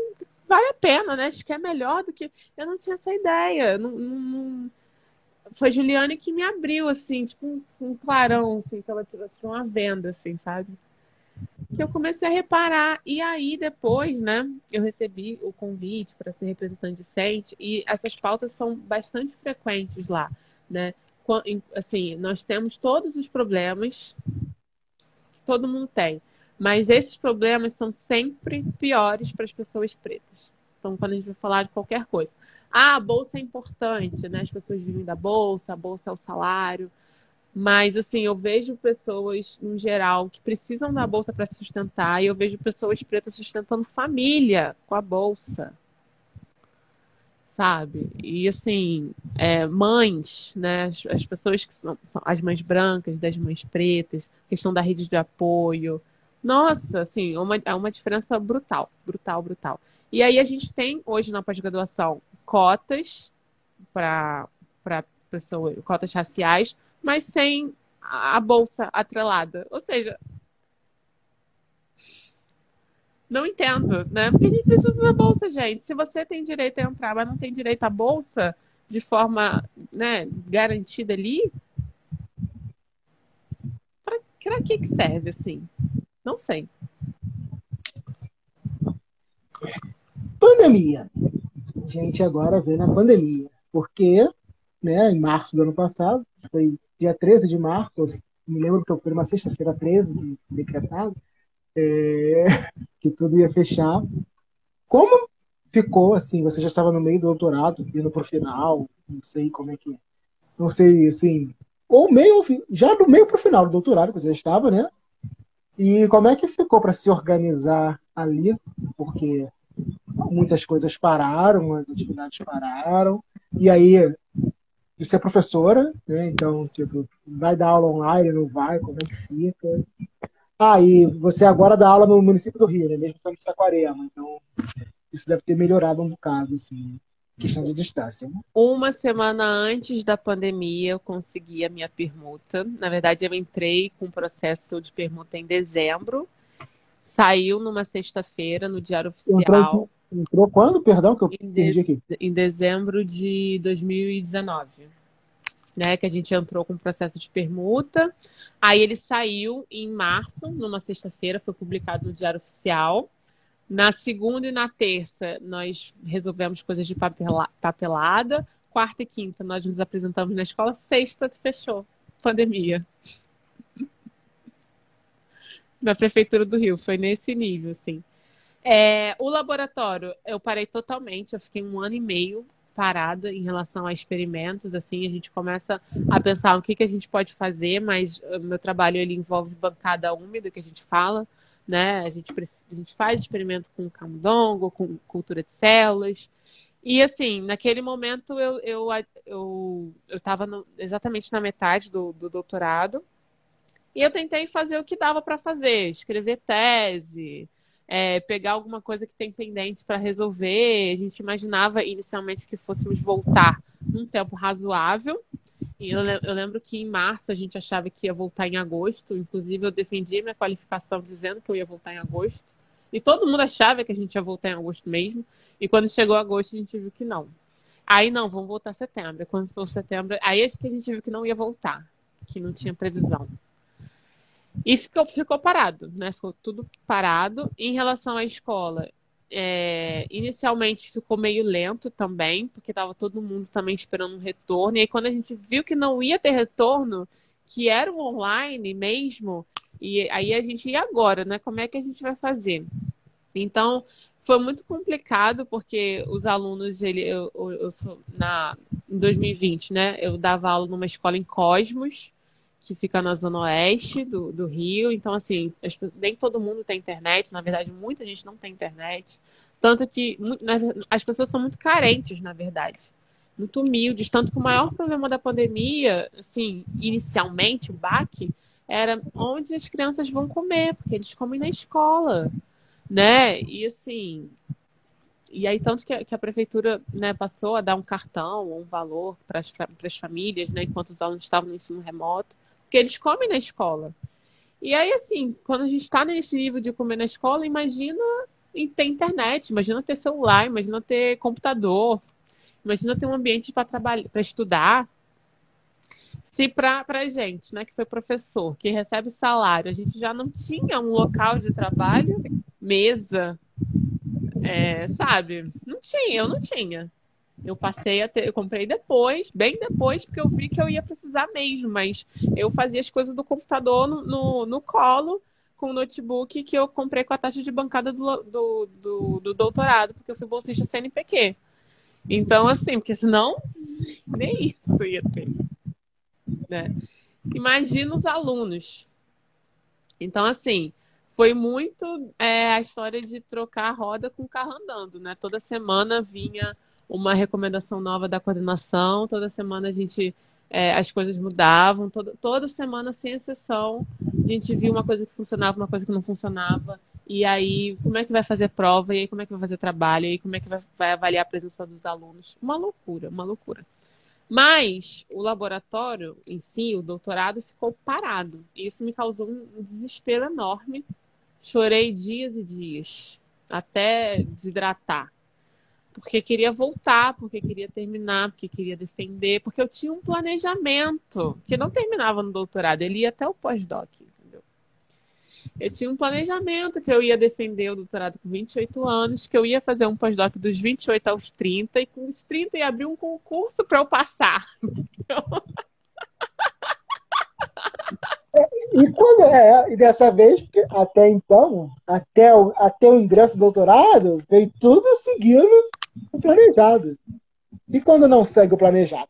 vale a pena, né? Acho que é melhor do que. Eu não tinha essa ideia. Não, não... foi Juliane que me abriu, assim, tipo um, um clarão, assim, que ela tirou uma venda, assim, sabe? Que eu comecei a reparar. E aí, depois, né, eu recebi o convite para ser representante discente, e essas pautas são bastante frequentes lá, né? Assim, nós temos todos os problemas que todo mundo tem, mas esses problemas são sempre piores para as pessoas pretas. Então, quando a gente vai falar de qualquer coisa. Ah, a bolsa é importante, né? As pessoas vivem da bolsa, a bolsa é o salário. Mas, assim, eu vejo pessoas, em geral, que precisam da bolsa para se sustentar, e eu vejo pessoas pretas sustentando família com a bolsa. Sabe? E, assim, é, mães, né? As, as, pessoas que são, são as mães brancas, das mães pretas, questão da rede de apoio. Nossa, assim, é uma, é uma diferença brutal, brutal, brutal. E aí a gente tem hoje na pós-graduação cotas para pessoas, cotas raciais, mas sem a bolsa atrelada. Ou seja, não entendo, né? Porque a gente precisa da bolsa, gente. Se você tem direito a entrar, mas não tem direito à bolsa de forma né, garantida ali, para que, que serve assim? Não sei. Pandemia. A gente agora vê na pandemia. Porque, né, em março do ano passado, foi dia 13 de março, me lembro que foi uma sexta-feira 13 de, decretado, é, que tudo ia fechar. Como ficou assim? Você já estava no meio do doutorado, indo para o final, não sei como é que. Não sei, assim. Ou meio, já do meio para o final do doutorado, que você já estava, né? E como é que ficou para se organizar ali? Porque muitas coisas pararam, as atividades pararam. E aí, você é professora, né? Então, tipo, vai dar aula online, não vai, como é que fica? Ah, e você agora dá aula no município do Rio, né? Mesmo sendo de Saquarema. Então, isso deve ter melhorado um bocado, assim, questão de distância. Né? Uma semana antes da pandemia, eu consegui a minha permuta. Na verdade, eu entrei com o processo de permuta em dezembro. Saiu numa sexta-feira no Diário Oficial. Entrou, entrou quando? Perdão, que eu em perdi aqui. Em dezembro de 2019. Né, que a gente entrou com o processo de permuta. Aí ele saiu em março, numa sexta-feira, foi publicado no Diário Oficial. Na segunda e na terça, nós resolvemos coisas de papelada. Quarta e quinta, nós nos apresentamos na escola. Sexta, fechou. Pandemia. Na Prefeitura do Rio. Foi nesse nível, assim. É, o laboratório, eu parei totalmente. Eu fiquei um ano e meio parada em relação a experimentos. Assim, a gente começa a pensar o que, que a gente pode fazer, mas o meu trabalho ele envolve bancada úmida, que a gente fala né? A gente, a gente faz experimento com camundongo, com cultura de células. E assim, naquele momento eu eu eu estava exatamente na metade do, do doutorado e eu tentei fazer o que dava para fazer, escrever tese, é, pegar alguma coisa que tem pendente para resolver. A gente imaginava inicialmente que fôssemos voltar num tempo razoável, eu, eu, lembro que em março a gente achava que ia voltar em agosto. Inclusive, eu defendi minha qualificação dizendo que eu ia voltar em agosto. E todo mundo achava que a gente ia voltar em agosto mesmo. E quando chegou agosto, a gente viu que não. Aí, não, vamos voltar setembro. Quando foi setembro, aí é que a gente viu que não ia voltar, que não tinha previsão. E ficou, ficou parado, né? Ficou tudo parado. Em relação à escola, é, inicialmente ficou meio lento também, porque estava todo mundo também esperando um retorno. E aí, quando a gente viu que não ia ter retorno, que era o online mesmo, e aí a gente, e agora, né? Como é que a gente vai fazer? Então, foi muito complicado, porque os alunos, ele, eu, eu sou na, em 2020, né? Eu dava aula numa escola em Cosmos, que fica na zona oeste do, do Rio. Então, assim, as, nem todo mundo tem internet. Na verdade, muita gente não tem internet. Tanto que as pessoas são muito carentes, na verdade. Muito humildes. Tanto que o maior problema da pandemia, assim, inicialmente, o BAC, era onde as crianças vão comer, porque eles comem na escola, né? E assim, e aí tanto que a, que a prefeitura né, passou a dar um cartão um valor para as famílias, né, enquanto os alunos estavam no ensino remoto. Porque eles comem na escola. E aí, assim, quando a gente está nesse nível de comer na escola, imagina ter internet, imagina ter celular, imagina ter computador, imagina ter um ambiente para trabalhar, para estudar. se para a gente, né, que foi professor, que recebe salário, a gente já não tinha um local de trabalho, mesa, é, sabe? Não tinha, eu não tinha. Eu passei a ter, eu comprei depois, bem depois, porque eu vi que eu ia precisar mesmo, mas eu fazia as coisas do computador no, no, no colo com o notebook que eu comprei com a taxa de bancada do, do, do, do doutorado, porque eu fui bolsista CNPq. Então, assim, porque senão nem isso ia ter. Né? Imagina os alunos. Então, assim, foi muito é, a história de trocar a roda com o carro andando, né? Toda semana vinha uma recomendação nova da coordenação, toda semana a gente é, as coisas mudavam, toda, toda semana, sem exceção, a gente via uma coisa que funcionava, uma coisa que não funcionava, e aí como é que vai fazer prova, e aí como é que vai fazer trabalho, e aí como é que vai, vai avaliar a presença dos alunos. Uma loucura, uma loucura. Mas o laboratório em si, o doutorado, ficou parado. E isso me causou um desespero enorme. Chorei dias e dias, até desidratar porque queria voltar, porque queria terminar, porque queria defender, porque eu tinha um planejamento que não terminava no doutorado, ele ia até o pós-doc, entendeu? Eu tinha um planejamento que eu ia defender o doutorado com 28 anos, que eu ia fazer um pós-doc dos 28 aos 30, e com os 30 ia abrir um concurso para eu passar. E quando é, e dessa vez, porque até então, até o, até o ingresso do doutorado, veio tudo seguindo o planejado. E quando não segue o planejado?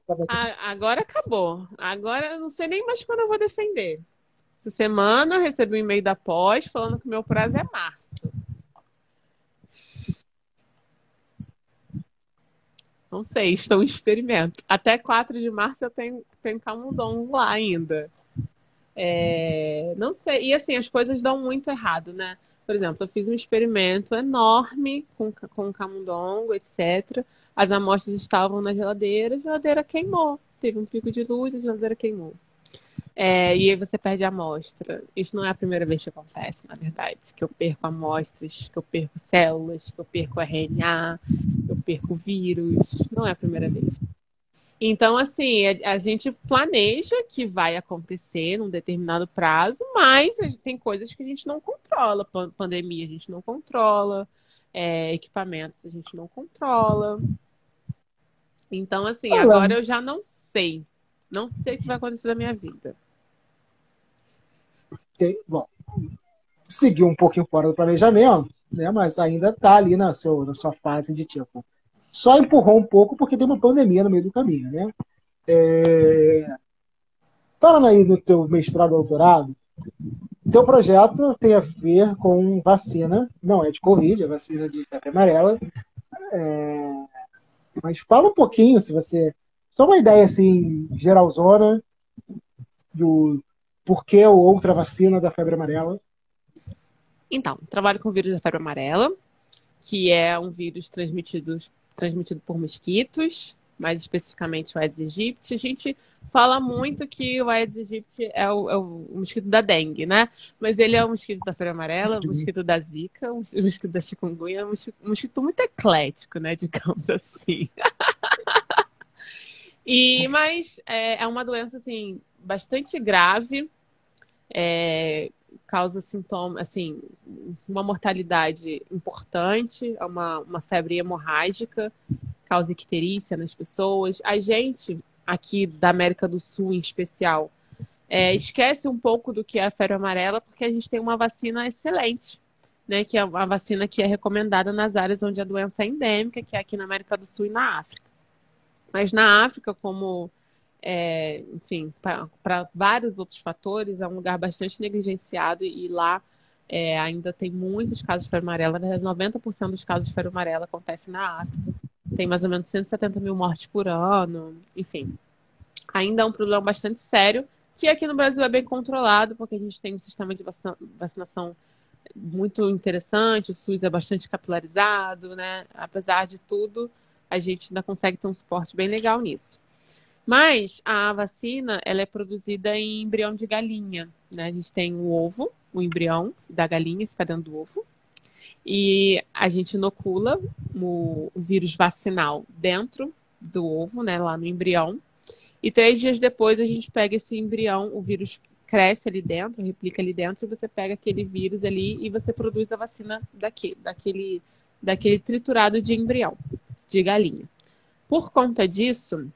agora acabou. Agora eu não sei nem mais quando eu vou defender. Essa semana recebi um e-mail da pós falando que meu prazo é março. Não sei, estou em experimento. Até 4 de março eu tenho, tenho camundongo lá ainda. É, não sei. E assim, as coisas dão muito errado, né? Por exemplo, eu fiz um experimento enorme com, com camundongo, etc. As amostras estavam na geladeira, a geladeira queimou. Teve um pico de luz, a geladeira queimou. É, e aí você perde a amostra. Isso não é a primeira vez que acontece, na verdade. Que eu perco amostras, que eu perco células, que eu perco RNA, que eu perco vírus. Não é a primeira vez. Então, assim, a, gente planeja que vai acontecer num determinado prazo, mas tem coisas que a gente não controla. Pandemia a gente não controla, é, equipamentos a gente não controla. Então, assim, Olá. agora eu já não sei. Não sei o que vai acontecer na minha vida. Tem, bom, seguiu um pouquinho fora do planejamento, né? Mas ainda está ali na, seu, na sua fase de tipo só empurrou um pouco porque tem uma pandemia no meio do caminho, né? É... Falando aí do teu mestrado doutorado, teu projeto tem a ver com vacina, não é de Covid, é vacina de febre amarela. É... Mas fala um pouquinho, se você. Só uma ideia assim, geralzona, do porquê ou outra vacina da febre amarela. Então, trabalho com o vírus da febre amarela, que é um vírus transmitido transmitido por mosquitos, mais especificamente o Aedes aegypti. A gente fala muito que o Aedes aegypti é o, é o, mosquito da dengue, né? Mas ele é o mosquito da febre amarela, o mosquito da zika, o mosquito da chikungunya, um mosquito, muito eclético, né? Digamos assim. e, mas é, é, uma doença, assim, bastante grave, é, causa sintomas, assim, uma mortalidade importante, uma, uma febre hemorrágica, causa icterícia nas pessoas. A gente, aqui da América do Sul em especial, é, esquece um pouco do que é a febre amarela, porque a gente tem uma vacina excelente, né, que é uma vacina que é recomendada nas áreas onde a doença é endêmica, que é aqui na América do Sul e na África. Mas na África, como é, enfim, para vários outros fatores, é um lugar bastante negligenciado e lá é, ainda tem muitos casos de febre amarela. Na verdade, 90% dos casos de febre amarela acontecem na África. Tem mais ou menos 170 mil mortes por ano, enfim. Ainda é um problema bastante sério, que aqui no Brasil é bem controlado, porque a gente tem um sistema de vacinação muito interessante, o SUS é bastante capilarizado, né? Apesar de tudo, a gente ainda consegue ter um suporte bem legal nisso. Mas a vacina, ela é produzida em embrião de galinha, né? A gente tem o ovo, o embrião da galinha fica dentro do ovo. E a gente inocula o, vírus vacinal dentro do ovo, né, lá no embrião. E três dias depois a gente pega esse embrião, o vírus cresce ali dentro, replica ali dentro, e você pega aquele vírus ali e você produz a vacina daqui, daquele, daquele triturado de embrião, de galinha. Por conta disso,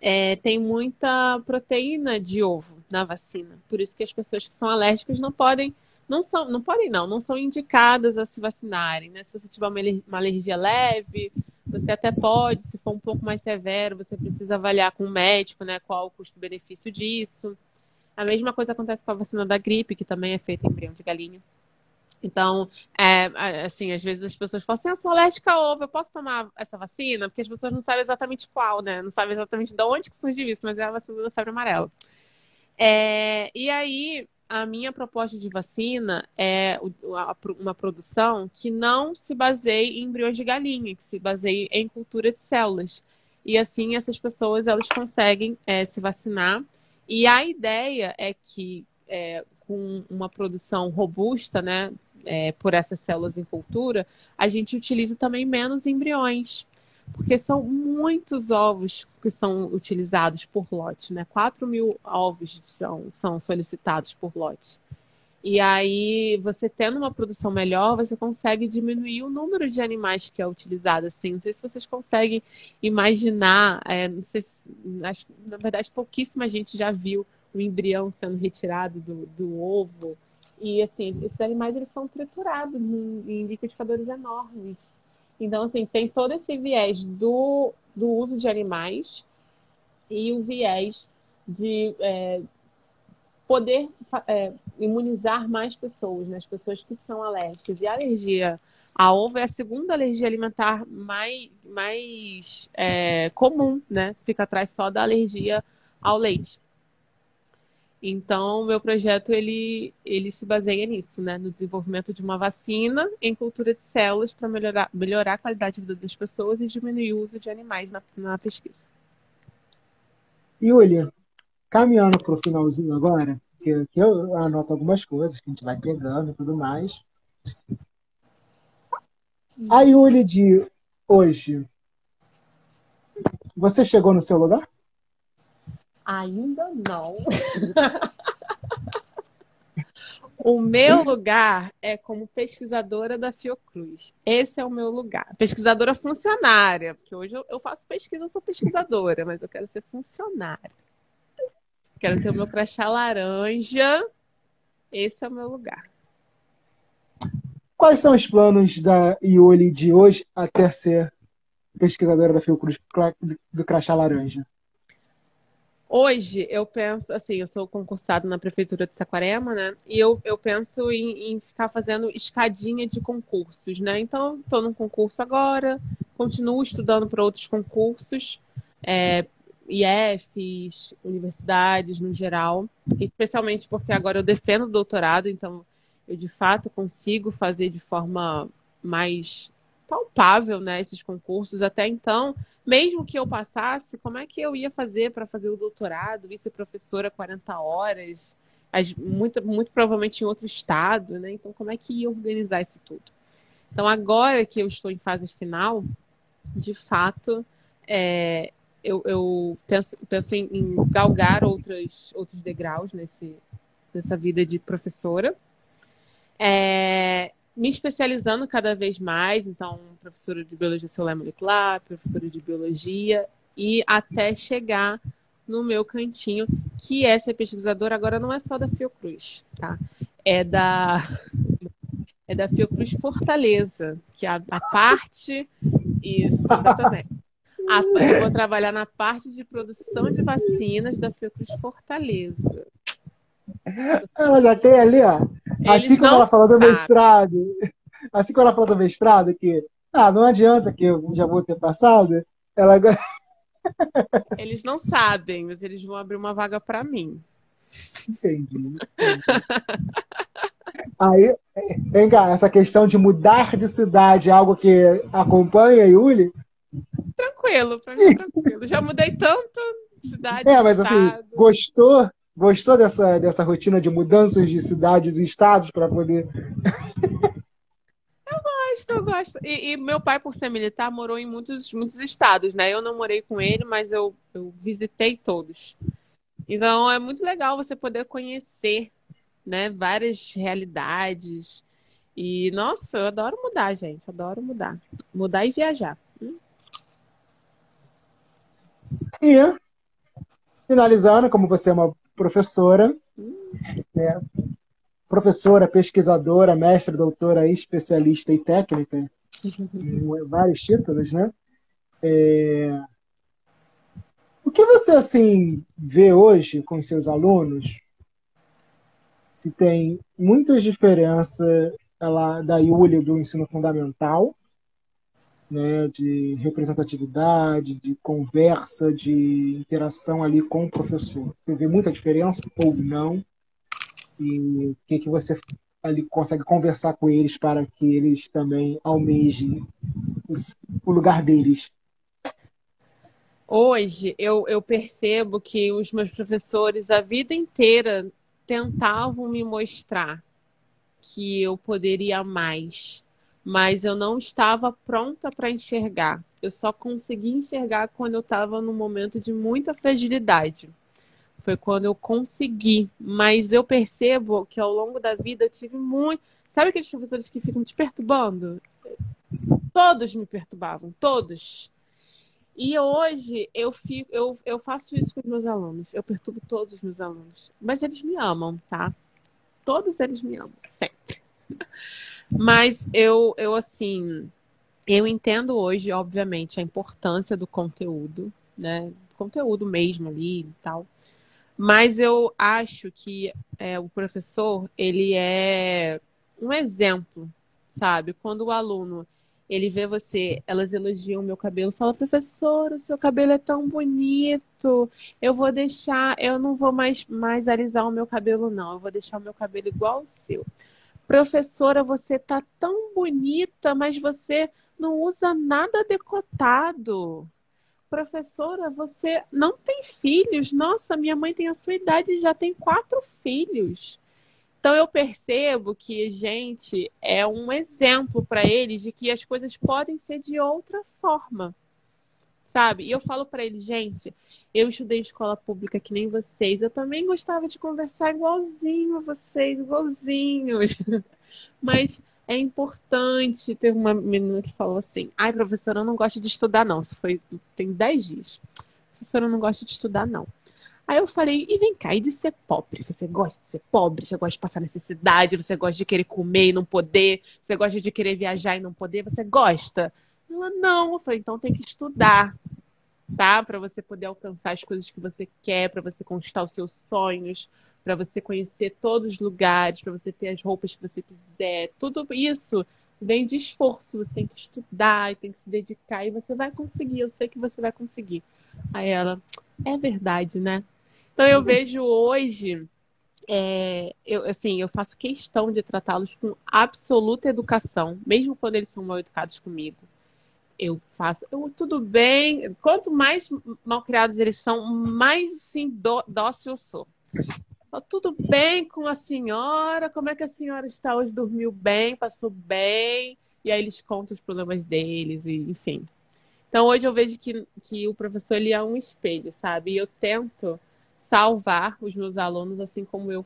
é, tem muita proteína de ovo na vacina. Por isso que as pessoas que são alérgicas não podem, não são, não podem não, não são indicadas a se vacinarem, né? Se você tiver uma alergia leve, você até pode, se for um pouco mais severo, você precisa avaliar com o médico, né, qual o custo-benefício disso. A mesma coisa acontece com a vacina da gripe, que também é feita em embrião de galinha. Então, é, assim, às vezes as pessoas falam assim, eu sou alérgica a ovo, eu posso tomar essa vacina? Porque as pessoas não sabem exatamente qual, né? Não sabem exatamente de onde que surgiu isso, mas é a vacina da febre amarela. É, e aí, a minha proposta de vacina é uma produção que não se baseie em embriões de galinha, que se baseie em cultura de células. E assim, essas pessoas, elas conseguem é, se vacinar. E a ideia é que, é, com uma produção robusta, né, é, por essas células em cultura, a gente utiliza também menos embriões, porque são muitos ovos que são utilizados por lote, né? 4 mil ovos são, são solicitados por lote. E aí, você tendo uma produção melhor, você consegue diminuir o número de animais que é utilizado. Assim, não sei se vocês conseguem imaginar, é, não sei se, acho, na verdade, pouquíssima gente já viu o embrião sendo retirado do, do ovo e assim, esses animais eles são triturados em, em liquidificadores enormes. Então, assim, tem todo esse viés do, do uso de animais e o viés de é, poder é, imunizar mais pessoas, né? as pessoas que são alérgicas. E a alergia a ovo é a segunda alergia alimentar mais, mais é, comum, né? Fica atrás só da alergia ao leite. Então, meu projeto ele, ele se baseia nisso, né? No desenvolvimento de uma vacina em cultura de células para melhorar, melhorar a qualidade de vida das pessoas e diminuir o uso de animais na, na pesquisa. Yulia, caminhando para o finalzinho agora, que, que eu anoto algumas coisas que a gente vai pegando e tudo mais. A Yuli de hoje, você chegou no seu lugar? Ainda não. o meu lugar é como pesquisadora da Fiocruz. Esse é o meu lugar. Pesquisadora funcionária, porque hoje eu faço pesquisa, eu sou pesquisadora, mas eu quero ser funcionária. Quero ter o meu crachá laranja. Esse é o meu lugar. Quais são os planos da Ioli de hoje até ser pesquisadora da Fiocruz do crachá laranja? Hoje eu penso, assim, eu sou concursado na prefeitura de Saquarema, né? E eu, eu penso em, em ficar fazendo escadinha de concursos, né? Então, estou num concurso agora, continuo estudando para outros concursos, é, IFs, universidades no geral, especialmente porque agora eu defendo o doutorado, então eu de fato consigo fazer de forma mais palpável, né, esses concursos. Até então, mesmo que eu passasse, como é que eu ia fazer para fazer o doutorado, vice-professora 40 horas, as, muito, muito provavelmente em outro estado, né? Então, como é que ia organizar isso tudo? Então, agora que eu estou em fase final, de fato, é, eu, eu, penso, penso em, em, galgar outros, outros degraus nesse, nessa vida de professora. É, me especializando cada vez mais, então, professora de biologia celular molecular, professora de biologia, e até chegar no meu cantinho, que é ser pesquisadora, agora não é só da Fiocruz, tá? É da é da Fiocruz Fortaleza, que é a, a parte isso, exatamente. A, eu vou trabalhar na parte de produção de vacinas da Fiocruz Fortaleza. Ela já tem ali, ó. Assim como ela falou do mestrado, assim como ela falou do mestrado, que ah, não adianta que eu já vou ter passado, ela Eles não sabem, mas eles vão abrir uma vaga para mim. Entendi. entendi. Aí, vem cá, essa questão de mudar de cidade é algo que acompanha, Yuli? Tranquilo, pra mim é tranquilo. Já mudei tanto cidade. É, mas assim, gostou Gostou dessa, dessa rotina de mudanças de cidades e estados para poder. Eu gosto, eu gosto. E, e, meu pai, por ser militar, morou em muitos, muitos estados, né? Eu não morei com ele, mas eu, eu visitei todos. Então é muito legal você poder conhecer, né, várias realidades. E nossa, eu adoro mudar, gente. Adoro mudar. Mudar e viajar. Hum. E finalizando, como você é uma professora, né, professora, pesquisadora, mestre, doutora, especialista e técnica, vários títulos, né? É... O que você assim vê hoje com seus alunos? Se tem muitas diferenças ela, da Iulia do ensino fundamental, né, de representatividade, de conversa, de interação ali com o professor. Você vê muita diferença ou não? E o que, que você ali consegue conversar com eles para que eles também almejem o lugar deles? Hoje eu, eu percebo que os meus professores a vida inteira tentavam me mostrar que eu poderia mais, mas eu não estava pronta para enxergar. Eu só consegui enxergar quando eu estava num momento de muita fragilidade. Foi quando eu consegui. Mas eu percebo que ao longo da vida eu tive muito. Sabe aqueles professores que ficam te perturbando? Todos me perturbavam, todos. E hoje eu, fico, eu, eu faço isso com os meus alunos. Eu perturbo todos os meus alunos. Mas eles me amam, tá? Todos eles me amam, sempre. Mas eu, eu assim, eu entendo hoje, obviamente, a importância do conteúdo, né? Conteúdo mesmo ali e tal. Mas eu acho que é, o professor, ele é um exemplo, sabe? Quando o aluno, ele vê você, elas elogiam o meu cabelo, fala, professor, o seu cabelo é tão bonito, eu vou deixar, eu não vou mais, mais alisar o meu cabelo, não, eu vou deixar o meu cabelo igual ao seu. Professora, você tá tão bonita, mas você não usa nada decotado professora, você não tem filhos? Nossa, minha mãe tem a sua idade e já tem quatro filhos. Então eu percebo que gente é um exemplo para eles de que as coisas podem ser de outra forma. Sabe? E eu falo para eles, gente, eu estudei escola pública que nem vocês. Eu também gostava de conversar igualzinho a vocês, igualzinhos. Mas é importante. Teve uma menina que falou assim: ai, professora, eu não gosto de estudar, não. Isso foi tem 10 dias. Professora, eu não gosto de estudar, não. Aí eu falei, e vem cá, e de ser pobre? Você gosta de ser pobre? Você gosta de passar necessidade? Você gosta de querer comer e não poder? Você gosta de querer viajar e não poder? Você gosta? Ela, não. Eu falei, então tem que estudar, tá? Para você poder alcançar as coisas que você quer, para você conquistar os seus sonhos, para você conhecer todos os lugares, para você ter as roupas que você quiser. Tudo isso vem de esforço. Você tem que estudar e tem que se dedicar e você vai conseguir. Eu sei que você vai conseguir. Aí ela, é verdade, né? Então eu vejo hoje, é, eu, assim, eu faço questão de tratá-los com absoluta educação, mesmo quando eles são mal educados comigo. Eu faço, eu, tudo bem. Quanto mais mal criados eles são, mais assim, dócil eu sou. Tá tudo bem com a senhora? Como é que a senhora está hoje? Dormiu bem? Passou bem? E aí eles contam os problemas deles, e, enfim. Então hoje eu vejo que, que o professor ele é um espelho, sabe? E eu tento salvar os meus alunos assim como eu